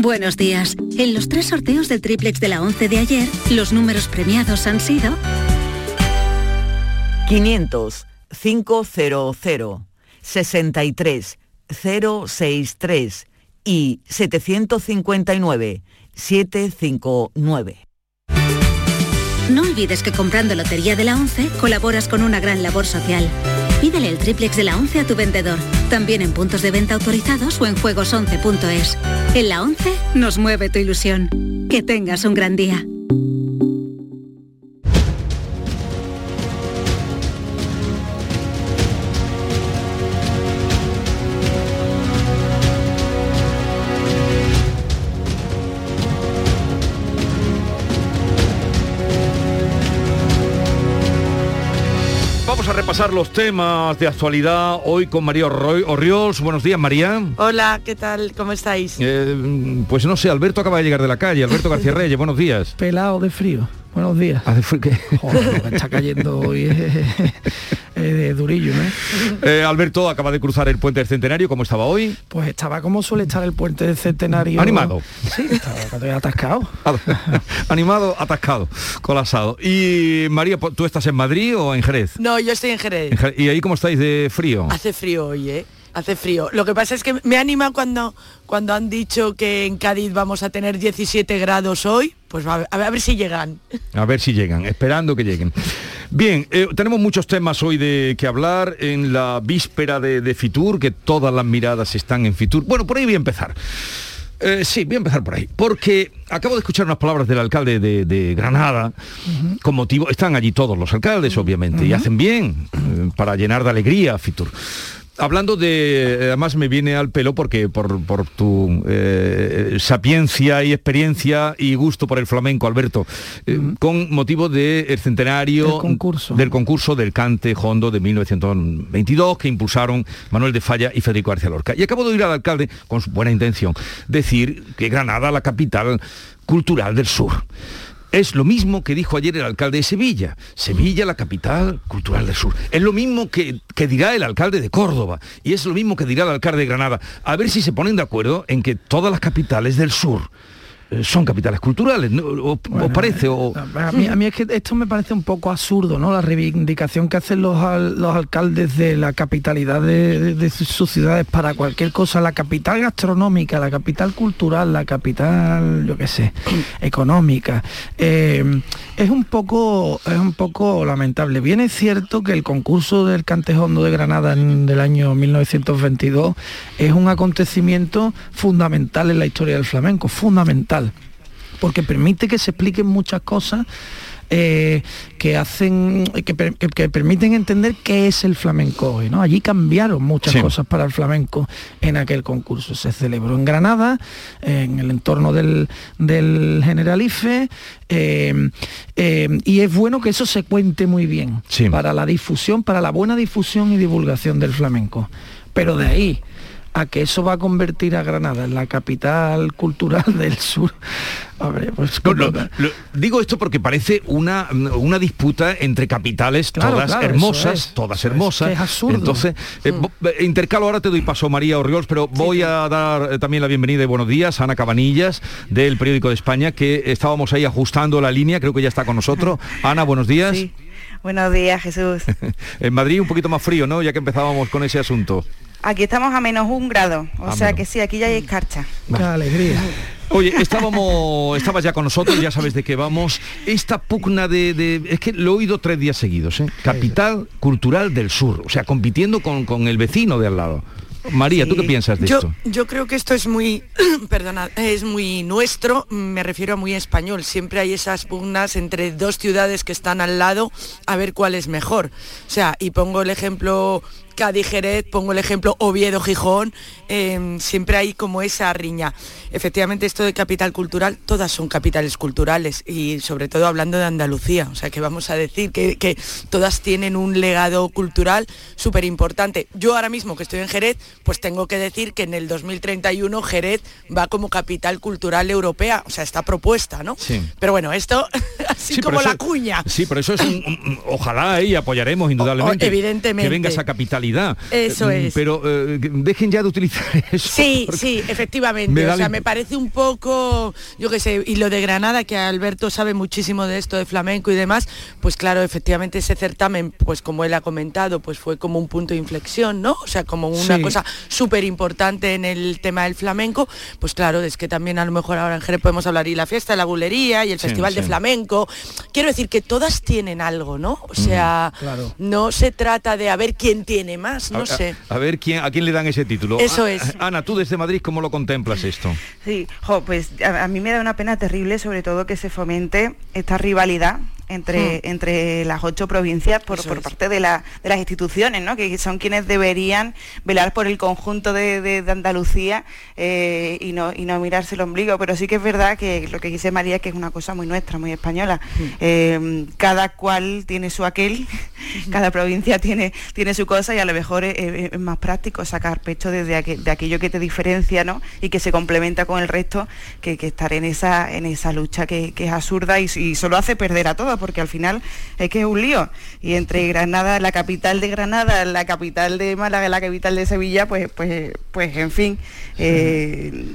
Buenos días. En los tres sorteos del triplex de la 11 de ayer, los números premiados han sido 500 500 63 063 y 759 759. No olvides que comprando Lotería de la 11 colaboras con una gran labor social. Pídele el triplex de la 11 a tu vendedor, también en puntos de venta autorizados o en juegos11.es. En la 11 nos mueve tu ilusión. Que tengas un gran día. Repasar los temas de actualidad hoy con María Orriols. Buenos días, María. Hola, ¿qué tal? ¿Cómo estáis? Eh, pues no sé, Alberto acaba de llegar de la calle. Alberto García Reyes, buenos días. Pelado de frío. Buenos días. ¿Hace frío qué? Joder, lo que está cayendo hoy de durillo, ¿no? Eh, Alberto acaba de cruzar el puente del Centenario, ¿cómo estaba hoy? Pues estaba como suele estar el puente del Centenario. Animado. Sí, estaba atascado. Animado, atascado, colapsado. Y María, ¿tú estás en Madrid o en Jerez? No, yo estoy en Jerez. En Jerez. ¿Y ahí cómo estáis de frío? Hace frío hoy, ¿eh? Hace frío. Lo que pasa es que me anima cuando, cuando han dicho que en Cádiz vamos a tener 17 grados hoy. Pues a ver, a ver si llegan. A ver si llegan, esperando que lleguen. Bien, eh, tenemos muchos temas hoy de que hablar en la víspera de, de, Fitur, que todas las miradas están en Fitur. Bueno, por ahí voy a empezar. Eh, sí, voy a empezar por ahí, porque acabo de escuchar unas palabras del alcalde de, de Granada, uh -huh. con motivo, están allí todos los alcaldes, obviamente, uh -huh. y hacen bien eh, para llenar de alegría a Fitur. Hablando de, además me viene al pelo porque por, por tu eh, sapiencia y experiencia y gusto por el flamenco, Alberto, eh, con motivo del centenario concurso. del concurso del cante hondo de 1922 que impulsaron Manuel de Falla y Federico García Lorca. Y acabo de oír al alcalde, con su buena intención, decir que Granada, la capital cultural del sur. Es lo mismo que dijo ayer el alcalde de Sevilla. Sevilla, la capital cultural del sur. Es lo mismo que, dirá el alcalde de Córdoba. Y es lo mismo que dirá el alcalde de Granada. A ver si se ponen de acuerdo en que todas las capitales del sur son capitales culturales, ¿no? ¿os, bueno, os parece? O... A, mí, a, mí, es que esto me parece un poco absurdo, ¿no? La reivindicación que hacen los, al, los alcaldes de la capitalidad de, de, de, sus ciudades para cualquier cosa, la capital gastronómica, la capital cultural, la capital, yo qué sé, económica. Eh, es un poco es un poco lamentable. Bien es cierto que el concurso del Cantejondo de Granada en, del año 1922 es un acontecimiento fundamental en la historia del flamenco, fundamental porque permite que se expliquen muchas cosas eh, que hacen que, que, que, permiten entender qué es el flamenco hoy ¿no? allí cambiaron muchas sí. cosas para el flamenco en aquel concurso se celebró en Granada en el entorno del, del Generalife eh, eh, y es bueno que eso se cuente muy bien sí. para la difusión para la buena difusión y divulgación del flamenco pero de ahí a que eso va a convertir a Granada en la capital cultural del sur. Hombre, pues, no, lo, lo, digo esto porque parece una, una disputa entre capitales claro, todas claro, hermosas, es, todas hermosas. Es, es absurdo. Entonces, eh, mm. intercalo ahora te doy paso María Orriols, pero voy sí. a dar eh, también la bienvenida y buenos días a Ana Cabanillas del Periódico de España, que estábamos ahí ajustando la línea, creo que ya está con nosotros. Ana, buenos días. Sí. Buenos días, Jesús. en Madrid un poquito más frío, ¿no? Ya que empezábamos con ese asunto. Aquí estamos a menos un grado, o a sea menos. que sí, aquí ya hay escarcha. Qué alegría. Oye, estábamos, estabas ya con nosotros, ya sabes de qué vamos. Esta pugna de, de es que lo he oído tres días seguidos, ¿eh? Capital cultural del sur, o sea, compitiendo con, con el vecino de al lado. María, sí. ¿tú qué piensas de yo, esto? Yo creo que esto es muy, perdona, es muy nuestro, me refiero a muy español. Siempre hay esas pugnas entre dos ciudades que están al lado a ver cuál es mejor. O sea, y pongo el ejemplo Cádiz Jerez, pongo el ejemplo Oviedo Gijón, eh, siempre hay como esa riña. Efectivamente, esto de capital cultural, todas son capitales culturales y sobre todo hablando de Andalucía, o sea que vamos a decir que, que todas tienen un legado cultural súper importante. Yo ahora mismo que estoy en Jerez, pues tengo que decir que en el 2031 Jerez va como capital cultural europea, o sea, está propuesta, ¿no? Sí. Pero bueno, esto así sí, como eso, la cuña. Sí, pero eso es un, un ojalá y apoyaremos indudablemente o, evidentemente. que venga esa eso es. Pero eh, dejen ya de utilizar eso. Sí, sí, efectivamente. Me o sea, me parece un poco, yo qué sé, y lo de Granada, que Alberto sabe muchísimo de esto de flamenco y demás, pues claro, efectivamente ese certamen, pues como él ha comentado, pues fue como un punto de inflexión, ¿no? O sea, como una sí. cosa súper importante en el tema del flamenco, pues claro, es que también a lo mejor ahora en Jerez podemos hablar y la fiesta de la bulería y el sí, festival sí. de flamenco. Quiero decir que todas tienen algo, ¿no? O sea, mm, claro. no se trata de a ver quién tiene más, no a, sé. A, a, ver quién a quién le dan ese título. Eso es. Ana, tú desde Madrid, ¿cómo lo contemplas esto? Sí, jo, pues a, a, mí me da una pena terrible, sobre todo que se fomente esta rivalidad entre, hmm. entre las ocho provincias por, por parte de, la, de, las instituciones, ¿no? que son quienes deberían velar por el conjunto de, de, de Andalucía eh, y, no, y no mirarse el ombligo. Pero sí que es verdad que lo que dice María que es una cosa muy nuestra, muy española. Hmm. Eh, cada cual tiene su aquel, cada provincia tiene, tiene su cosa y a lo mejor es, es más práctico sacar pecho desde aqu de aquello que te diferencia ¿no? y que se complementa con el resto que, que estar en esa, en esa lucha que, que es absurda y, y solo hace perder a todos porque al final es que es un lío. Y entre Granada, la capital de Granada, la capital de Málaga, la capital de Sevilla, pues, pues, pues en fin. Eh,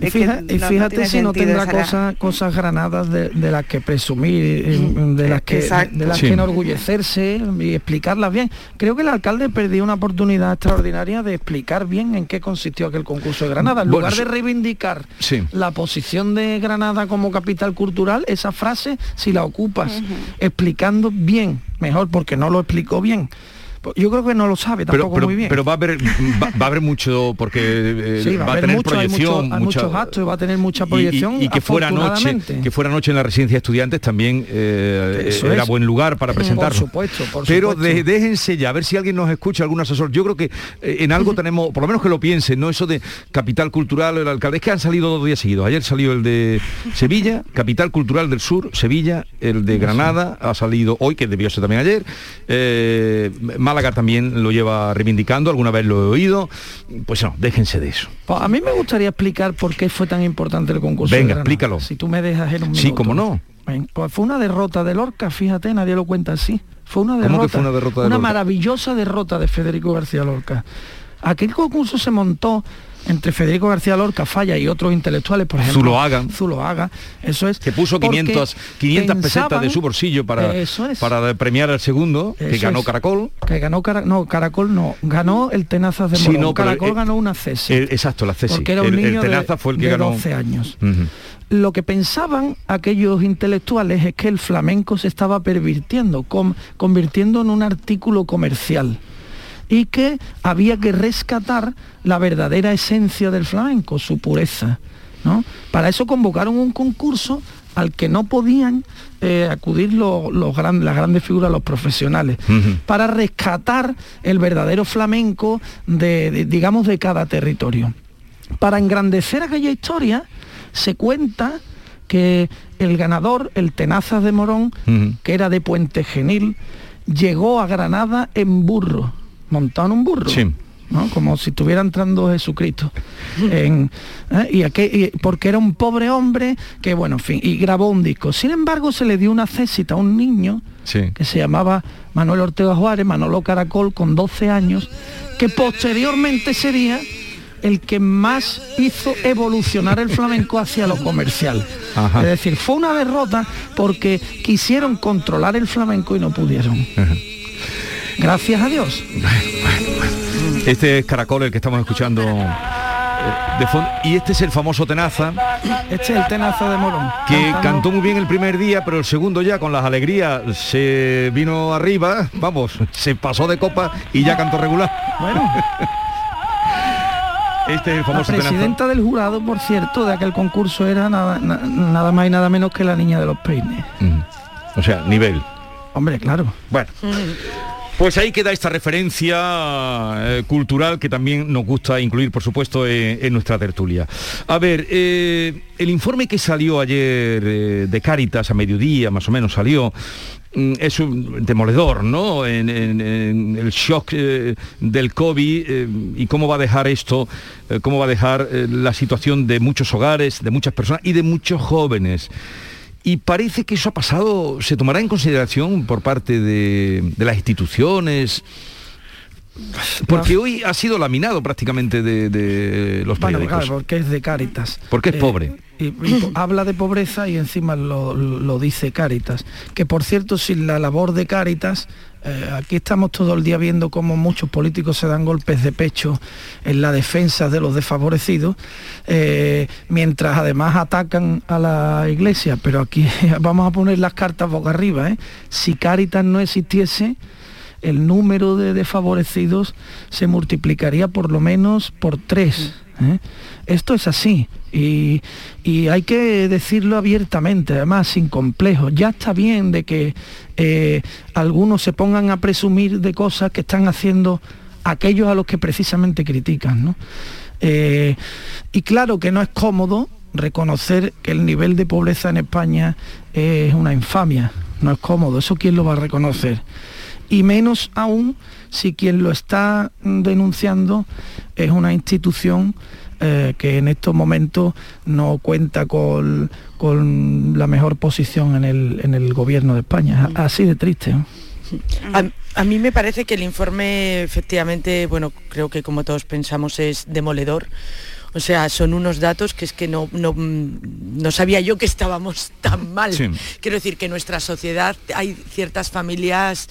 y, fija, no, y, fíjate no si no tendrá cosas, cosas granadas de, de, las que presumir, Mm, de las que, Exacto. de las sí. que enorgullecerse y explicarlas bien. Creo que el alcalde perdió una oportunidad extraordinaria de explicar bien en qué consistió aquel concurso de Granada. En bueno, lugar de reivindicar sí. la posición de Granada como capital cultural, esa frase, si la ocupas uh. Explicando bien, mejor porque no lo explicó bien yo creo que no lo sabe tampoco pero, pero, muy bien. pero va a haber va, va a haber mucho porque eh, Sí, va, va a tener mucho, hay proyección mucho- hay mucha- muchos actos va a tener mucha y- y- proyección y, que fuera noche que fuera noche en la residencia de estudiantes también eh, era es. buen lugar para presentarlo. Por supuesto, por pero supuesto. de- déjense ya a ver si alguien nos escucha algún asesor. Yo creo que eh, en algo tenemos por lo menos que lo piensen no eso de capital cultural el alcalde. Es que han salido dos días seguidos. Ayer salió el de Sevilla capital cultural del sur Sevilla el de Granada ha salido hoy que debió ser también ayer Málaga también lo lleva reivindicando alguna vez lo he oído pues no déjense de eso Pues a mí me gustaría explicar por qué fue tan importante el concurso. Venga, de explícalo. Si tú me dejas en un Sí, minuto. cómo no. Ven, Pues fue una derrota de Lorca, fíjate, nadie lo cuenta así. Fue una derrota. ¿Cómo que fue una derrota de Una Lorca? maravillosa derrota de Federico García Lorca. Aquel concurso se montó entre Federico García Lorca, Falla y otros intelectuales, por ejemplo. Zuloaga. Zuloaga, eso es. que puso porque 500, 500 pesetas de su bolsillo para, Eso es. para premiar al segundo, que ganó es. Caracol. Que ganó Cara- no, Caracol no, ganó el Tenazas de Sí, Morón. no, pero, Caracol ganó una CESI. Eh, exacto, la CESI. Porque era un el, el niño de- fue el que de ganó. 12 años. Lo que pensaban aquellos intelectuales es que el flamenco se estaba pervirtiendo, com- convirtiendo en un artículo comercial y que había que rescatar la verdadera esencia del flamenco, su pureza. ¿no? Para eso convocaron un concurso al que no podían eh, acudir los gran- las grandes figuras, los profesionales, para rescatar el verdadero flamenco de, de- digamos, de cada territorio. Para engrandecer aquella historia, se cuenta que el ganador, el Tenazas de Morón, que era de Puente Genil, llegó a Granada en burro, montado en un burro. Sí. ¿no? como si estuviera entrando Jesucristo. En- ¿eh? y aquel- y- porque era un pobre hombre que, bueno, en fin, y grabó un disco. Sin embargo, se le dio una césita a un niño Sí. que se llamaba Manuel Ortega Juárez, Manolo Caracol, con 12 años, que posteriormente sería el que más hizo evolucionar el flamenco hacia lo comercial. Ajá. Es decir, fue una derrota porque quisieron controlar el flamenco y no pudieron. Gracias a Dios. Este es Caracol, el que estamos escuchando eh, de fondo. Y este es el famoso Tenaza, Este es el tenazo de Morón. que Cantando- cantó muy bien el primer día, pero el segundo ya con las alegrías se vino arriba, vamos, se pasó de copa y ya cantó regular. Bueno, Este es el la famoso Tenaza. presidenta del jurado, por cierto, de aquel concurso era nada, na- nada más y nada menos que la niña de los peines. Mm. O sea, nivel. Hombre, claro. Bueno. Pues ahí queda esta referencia eh, cultural que también nos gusta incluir, por supuesto, en, en nuestra tertulia. A ver, eh, el informe que salió ayer eh, de Cáritas, a mediodía más o menos salió, mm, es un demoledor, ¿no? En, el shock eh, del COVID eh, y cómo va a dejar esto, eh, cómo va a dejar eh, la situación de muchos hogares, de muchas personas y de muchos jóvenes. Y parece que eso ha pasado, se tomará en consideración por parte de, de las instituciones, porque hoy ha sido laminado prácticamente de, de los Bueno, periódicos. claro, porque es de Cáritas. Porque es Eh, pobre. y- y po- habla de pobreza y encima lo, lo dice Cáritas. Que por cierto, sin la labor de Cáritas, eh, aquí estamos todo el día viendo cómo muchos políticos se dan golpes de pecho en la defensa de los desfavorecidos, eh, mientras además atacan a la iglesia. Pero aquí vamos a poner las cartas boca arriba. ¿eh? Si Cáritas no existiese, el número de desfavorecidos se multiplicaría por lo menos por tres. ¿eh? Esto es así y, y hay que decirlo abiertamente, además sin complejo. Ya está bien de que eh, algunos se pongan a presumir de cosas que están haciendo aquellos a los que precisamente critican. ¿no? Eh, y claro que no es cómodo reconocer que el nivel de pobreza en España es una infamia. No es cómodo, eso quién lo va a reconocer y menos aún si quien lo está mm, denunciando es una institución eh, que en estos momentos no cuenta con, con la mejor posición en el, en el gobierno de España. A- Así de triste. ¿no? A, a mí me parece que el informe efectivamente, bueno, creo que como todos pensamos es demoledor. O sea, son unos datos que es que no, no, mm, no sabía yo que estábamos tan mal. Sí. Quiero decir que en nuestra sociedad hay ciertas familias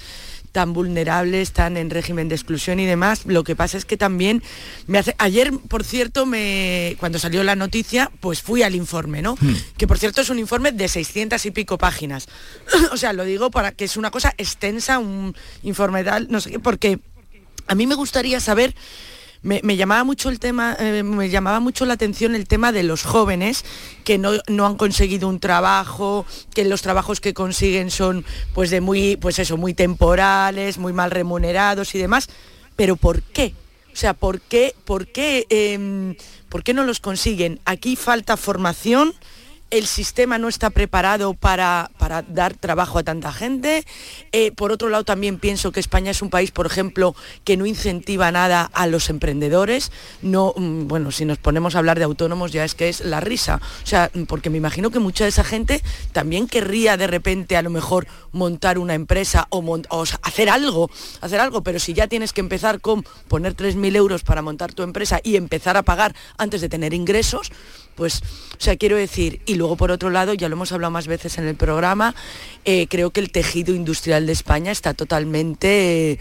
tan vulnerables, están en régimen de exclusión y demás. Lo que pasa es que también me hace... Ayer, por cierto, me... cuando salió la noticia, pues fui al informe, ¿no? Hmm. Que por cierto es un informe de 600 y pico páginas. o sea, lo digo para que es una cosa extensa, un informe tal, no sé qué, porque a mí me gustaría saber me, llamaba mucho el tema, eh, me llamaba mucho la atención el tema de los jóvenes que no, no han conseguido un trabajo, que los trabajos que consiguen son pues de muy, pues eso, muy temporales, muy mal remunerados y demás. Pero ¿por qué? O sea, ¿por qué, por qué, em, por qué no los consiguen? Aquí falta formación el sistema no está preparado para, para dar trabajo a tanta gente. Eh, por otro lado, también pienso que España es un país, por ejemplo, que no incentiva nada a los emprendedores. No, mm, bueno, si nos ponemos a hablar de autónomos ya es que es la risa. O sea, porque me imagino que mucha de esa gente también querría de repente a lo mejor montar una empresa o, hacer algo, hacer algo, pero si ya tienes que empezar con poner 3.000 euros para montar tu empresa y empezar a pagar antes de tener ingresos, pues, o sea, quiero decir, y luego por otro lado, ya lo hemos hablado más veces en el programa, eh, creo que el tejido industrial de España está totalmente...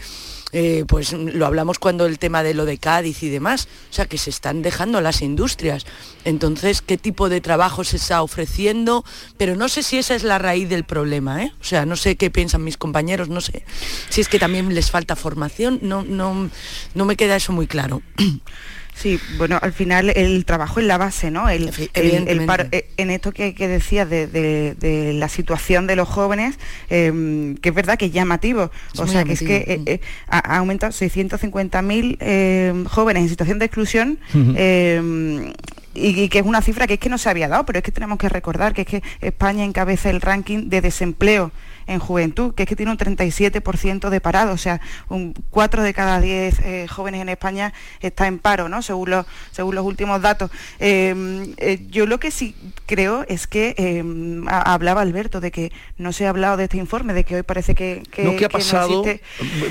eh, pues lo hablamos cuando el tema de lo de Cádiz y demás, o sea que se están dejando las industrias. Entonces, ¿qué tipo de trabajo se está ofreciendo? Pero no sé si esa es la raíz del problema, ¿eh? O sea, no sé qué piensan mis compañeros, no sé si es que también les falta formación, no, no, no me queda eso muy claro. Sí, bueno, al final el trabajo es la base, ¿no? El, el- eh, en esto que, que decías de, de- de la situación de los jóvenes, eh, que es verdad que es llamativo. Es o sea, que es que eh, eh, ha, aumentado 650.000 eh, jóvenes en situación de exclusión. Eh, y, y que es una cifra que es que no se había dado, pero es que tenemos que recordar que es que España encabeza el ranking de desempleo en juventud, que es que tiene un 37% de parado, o sea, un 4 de cada 10 eh, jóvenes en España está en paro, ¿no? Según los, según los últimos datos. Eh, eh, yo lo que sí creo es que eh, ha- hablaba Alberto de que no se ha hablado de este informe, de que hoy parece que, que, no, que ha que no pasado existe.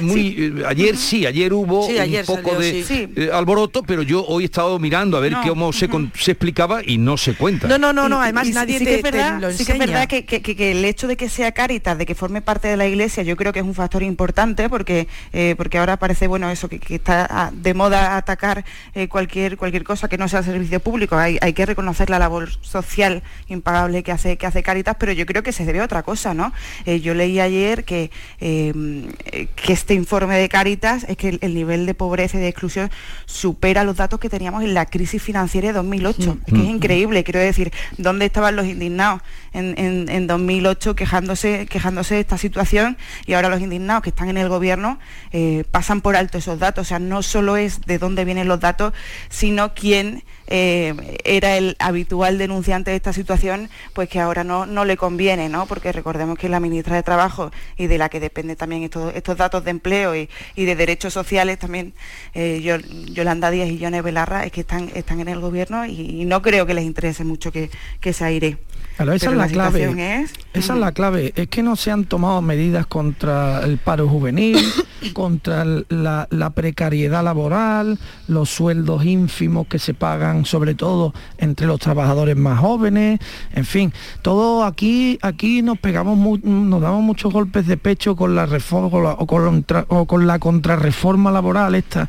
muy eh, ayer sí ayer hubo Sí, ayer un poco salió, de sí. eh, alboroto pero yo hoy he estado mirando a ver No, cómo se, con- se explicaba y no se cuenta No, no, no, no, además y nadie sí te, que es te verdad, lo sí que es verdad que, que- el hecho de que sea Cáritas, de que forme parte de la iglesia, yo creo que es un factor importante porque eh, porque ahora parece bueno eso que, que está ah, de moda atacar eh, cualquier cualquier cosa que no sea servicio público. Hay, hay que reconocer la labor social impagable que hace que hace Cáritas, pero yo creo que se debe a otra cosa, ¿no? Eh, yo leí ayer que eh, que este informe de Cáritas es que el, el nivel de pobreza y de exclusión supera los datos que teníamos en la crisis financiera de 2008. Es que es Mm. increíble, quiero decir, ¿dónde estaban los indignados en, en- en 2008 quejándose, quejándose de esta situación y ahora los indignados que están en el gobierno eh, pasan por alto esos datos? O sea, no solo es de dónde vienen los datos, sino quién eh, era el habitual denunciante de esta situación, pues que ahora no, no le conviene, ¿no? Porque recordemos que la ministra de Trabajo y de la que depende también estos, estos datos de empleo y, de derechos sociales también, eh, Yol- Yolanda Díaz y Yone Belarra, es que están, están en el gobierno y, y no creo que les interese mucho que, que se aire. Claro, esa Pero es la clave. es- Esa es la clave. Es que no se han tomado medidas contra el paro juvenil, contra la, la precariedad laboral, los sueldos ínfimos que se pagan, sobre todo entre los trabajadores más jóvenes. En fin, todo aquí aquí nos pegamos, mu- nos damos muchos golpes de pecho con la reforma con, o con la contrarreforma laboral esta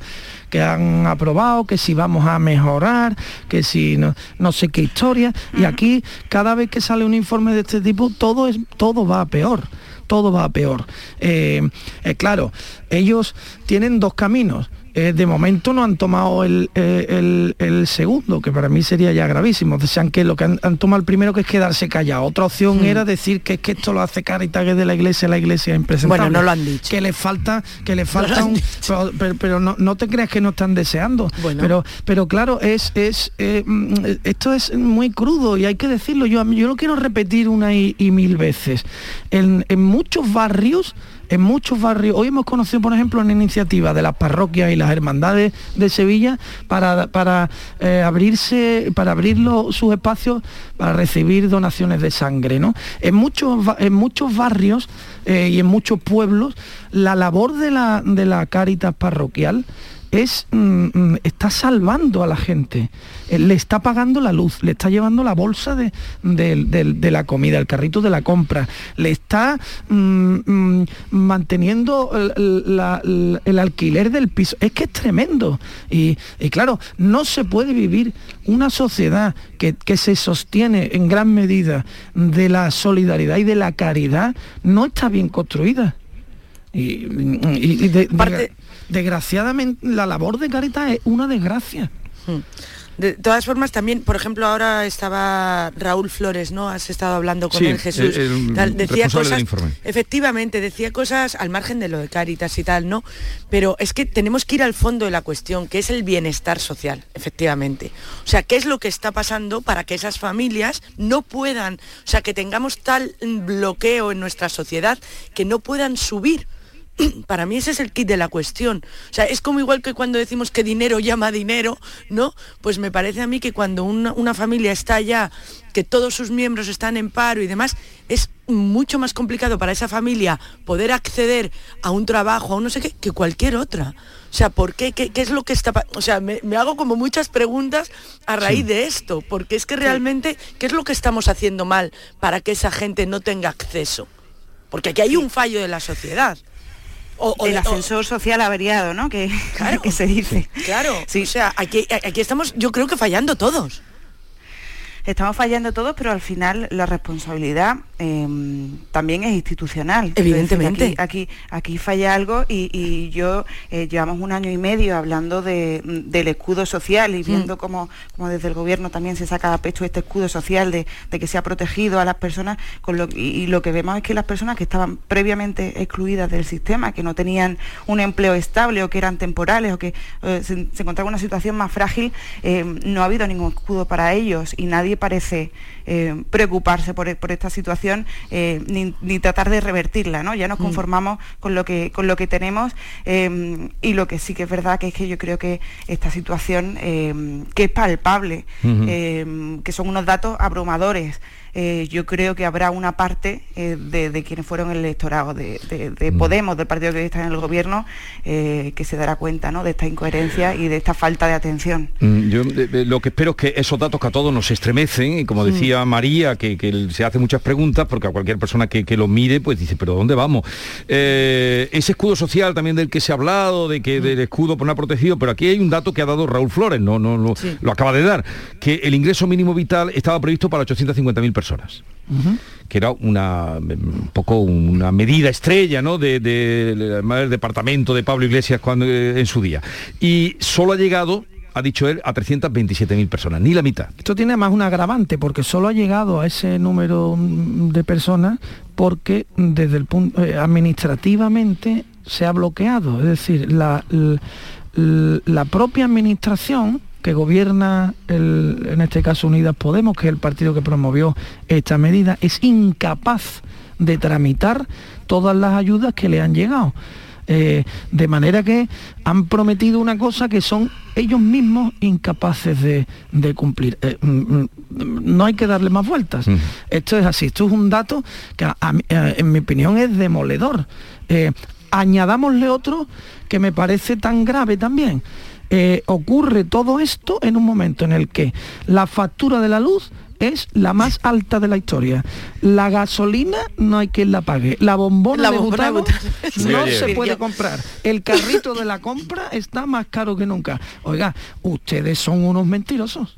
que han aprobado, que si vamos a mejorar, que si no, no sé qué historia. Y aquí, cada vez que sale un informe de este tipo, todo, es, todo va peor. Todo va peor. Eh, eh, claro, ellos tienen dos caminos. Eh, de momento no han tomado el, eh, el- el segundo, que para mí sería ya gravísimo. Desean que lo que han, han tomado el primero que es quedarse callado. Otra opción Hmm. era decir que es que esto lo hace Caritas de la iglesia, la iglesia es. Bueno, no lo han dicho. Que le falta, que le falta un, pero, pero- pero no, no te creas que no están deseando. Bueno. Pero, pero claro, es, es eh, mm, esto es muy crudo y hay que decirlo. Yo, yo lo quiero repetir una y, y mil veces. En, en muchos barrios, en muchos barrios, hoy hemos conocido, por ejemplo, una iniciativa de las parroquias y las hermandades de Sevilla para, para eh, abrirse, para abrir sus espacios para recibir donaciones de sangre. ¿no? En, muchos, en muchos barrios eh, y en muchos pueblos, la labor de la, de la parroquial es mm, mm, está salvando a la gente, eh, le está pagando la luz, le está llevando la bolsa de, de- de- la comida, el carrito de la compra, le está mm, manteniendo el, el alquiler del piso. Es que es tremendo. Y, y claro, no se puede vivir una sociedad que, que se sostiene en gran medida de la solidaridad y de la caridad, no está bien construida. Y, de- desgraciadamente la labor de Caritas es una desgracia. De todas formas, también, por ejemplo, ahora estaba Raúl Flores, ¿no? Has estado hablando con Sí, él, Jesús. el- el Tal, decía cosas, del informe. efectivamente, decía cosas al margen de lo de Cáritas y tal, ¿no? Pero es que tenemos que ir al fondo de la cuestión, que es el bienestar social, efectivamente. O sea, ¿qué es lo que está pasando para que esas familias no puedan, o sea, que tengamos tal bloqueo en nuestra sociedad que no puedan subir? Para mí ese es el kit de la cuestión. O sea, es como igual que cuando decimos que dinero llama dinero, ¿no? Pues me parece a mí que cuando una, una familia está ya, que todos sus miembros están en paro y demás, es mucho más complicado para esa familia poder acceder a un trabajo, a un no sé qué, que cualquier otra. O sea, ¿por qué? ¿Qué, qué es lo que está O sea, me, me hago como muchas preguntas a raíz Sí. de esto, porque es que realmente, ¿qué es lo que estamos haciendo mal para que esa gente no tenga acceso? Porque aquí hay un fallo de la sociedad. O, o el de- o- ascensor social averiado, ¿no? Que, que se dice. Claro, o sea, aquí, aquí estamos, yo creo que fallando todos. Estamos fallando todos, pero al final la responsabilidad eh, también es institucional. Decir, Evidentemente. Aquí, aquí, aquí falla algo y, y yo eh, llevamos un año y medio hablando de, mm, del escudo social y viendo cómo, cómo desde el gobierno también se saca a pecho este escudo social de, de que se ha protegido a las personas con lo, y, y lo que vemos es que las personas que estaban previamente excluidas del sistema, que no tenían un empleo estable o que eran temporales o que eh, se, se encontraban en una situación más frágil, eh, no ha habido ningún escudo para ellos y nadie parece eh, preocuparse por, por esta situación eh, ni, ni tratar de revertirla, ¿no? Ya nos Mm. conformamos con lo que con lo que tenemos eh, y lo que sí que es verdad que es que yo creo que esta situación eh, que es palpable, eh, que son unos datos abrumadores. Eh, yo creo que habrá una parte eh, de, de quienes fueron el electorado de, de- de Podemos, del partido que está en el gobierno, eh, que se dará cuenta ¿no? de esta incoherencia y de esta falta de atención. Mm, Yo lo que espero es que esos datos que a todos nos estremecen, y como decía María, que, que se hace muchas preguntas, porque a cualquier persona que, que lo mire, pues dice, pero ¿dónde vamos? Ese escudo social también del que se ha hablado, de que del escudo por una protegido, pero aquí hay un dato que ha dado Raúl Flores, no, no, no lo acaba de dar, que el ingreso mínimo vital estaba previsto para 850.000 personas que era una un poco una medida estrella ¿no? de, de- del departamento de Pablo Iglesias cuando eh, en su día. Y solo ha llegado ha dicho él a 327.000 personas ni la mitad. Esto tiene más un agravante porque solo ha llegado a ese número de personas porque desde el punto eh, administrativamente se ha bloqueado, es decir, la, la propia administración que gobierna el- en este caso Unidas Podemos, que es el partido que promovió esta medida, es incapaz de tramitar todas las ayudas que le han llegado. Eh, de manera que han prometido una cosa que son ellos mismos incapaces de, de cumplir. Eh, mm, mm, no hay que darle más vueltas. Esto es así, esto es un dato que a- a mí, eh, en mi opinión es demoledor. Eh, añadámosle otro que me parece tan grave también. Eh, ocurre todo esto en un momento en el que la factura de la luz es la más alta de la historia. La gasolina no hay quien la pague. La bombona, La de bombona no se puede comprar. El carrito de la compra está más caro que nunca. Oiga, ustedes son unos mentirosos.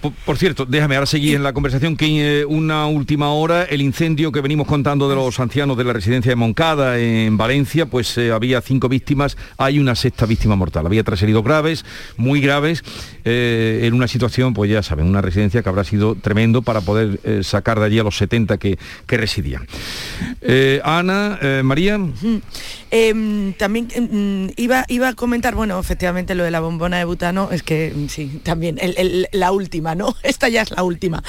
Por, cierto, déjame ahora seguir en la conversación que eh, una última hora, el incendio que venimos contando de los ancianos de la residencia de Moncada en Valencia, pues eh, había cinco víctimas, hay una sexta víctima mortal. Había tres heridos graves, muy graves, eh, en una situación, pues ya saben, una residencia que habrá sido tremendo para poder sacar de allí a los 70 que, que residían. Ana, María. Em, también em, iba, iba a comentar, bueno, efectivamente lo de la bombona de butano, es que mm, sí, también la última, ¿no? Esta ya es la última.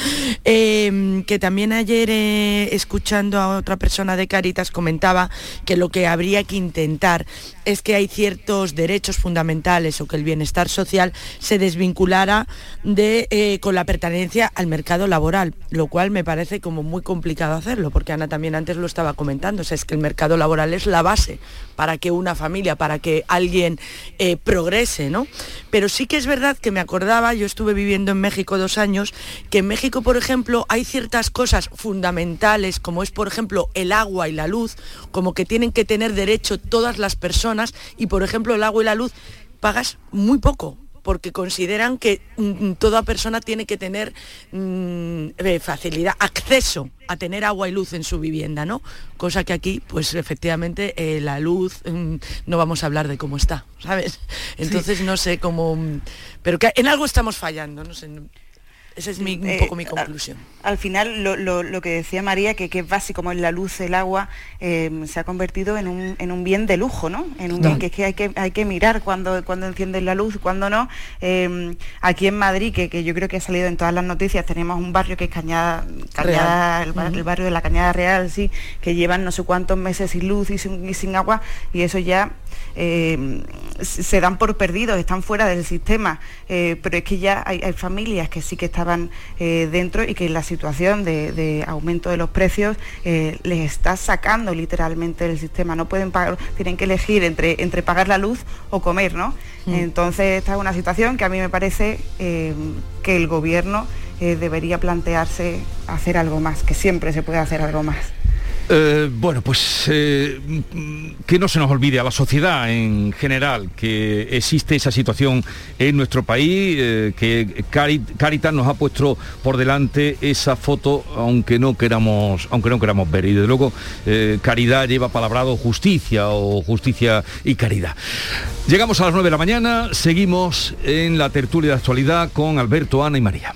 Em, que también ayer eh, escuchando a otra persona de Caritas comentaba que lo que habría que intentar es que hay ciertos derechos fundamentales o que el bienestar social se desvinculara de, eh, con la pertenencia al mercado laboral, lo cual me parece como muy complicado hacerlo, porque Ana también antes lo estaba comentando, es que el mercado laboral es la base para que una familia, para que alguien eh, progrese, ¿no? Pero sí que es verdad que me acordaba, yo estuve viviendo en México dos años, que en México, por ejemplo, hay ciertas cosas fundamentales, como es, por ejemplo, el agua y la luz, como que tienen que tener derecho todas las personas, y por ejemplo, el agua y la luz pagas muy poco, porque consideran que mm, toda persona tiene que tener mm, eh, facilidad, acceso a tener agua y luz en su vivienda, ¿no? Cosa que aquí, pues efectivamente, eh, la luz, mm, no vamos a hablar de cómo está, ¿sabes? Entonces no sé cómo... Pero que en algo estamos fallando, no sé. Esa es mi, un Eh, poco mi a- conclusión. Al final, lo, lo- lo que decía María, que, que es básico, como es la luz, el agua, eh, se ha convertido en un, en un bien de lujo, ¿no? En un bien que es que hay que, hay que mirar cuando, cuando encienden la luz, cuando no. Eh, aquí en Madrid, que, que yo creo que ha salido en todas las noticias, tenemos un barrio que es Cañada, Cañada el, bar- Ujú. el barrio de la Cañada Real, sí, que llevan no sé cuántos meses sin luz y sin, y sin agua, y eso ya eh, se dan por perdidos, están fuera del sistema, eh, pero es que ya hay, hay familias que sí que estaban eh, dentro y que la situación de, de aumento de los precios les está sacando literalmente del sistema, no pueden pagar, tienen que elegir entre, entre pagar la luz o comer, ¿no? Mm. Entonces esta es una situación que a mí me parece que el gobierno debería plantearse hacer algo más, que siempre se puede hacer algo más. Eh, bueno, pues eh, mm, que no se nos olvide a la sociedad en general que existe esa situación en nuestro país, eh, que Cari- Caritas nos ha puesto por delante esa foto, aunque no queramos, aunque no queramos ver. Y desde luego, caridad lleva palabrado justicia o justicia y caridad. Llegamos a las 9 de la mañana, seguimos en la tertulia de actualidad con Alberto, Ana y María.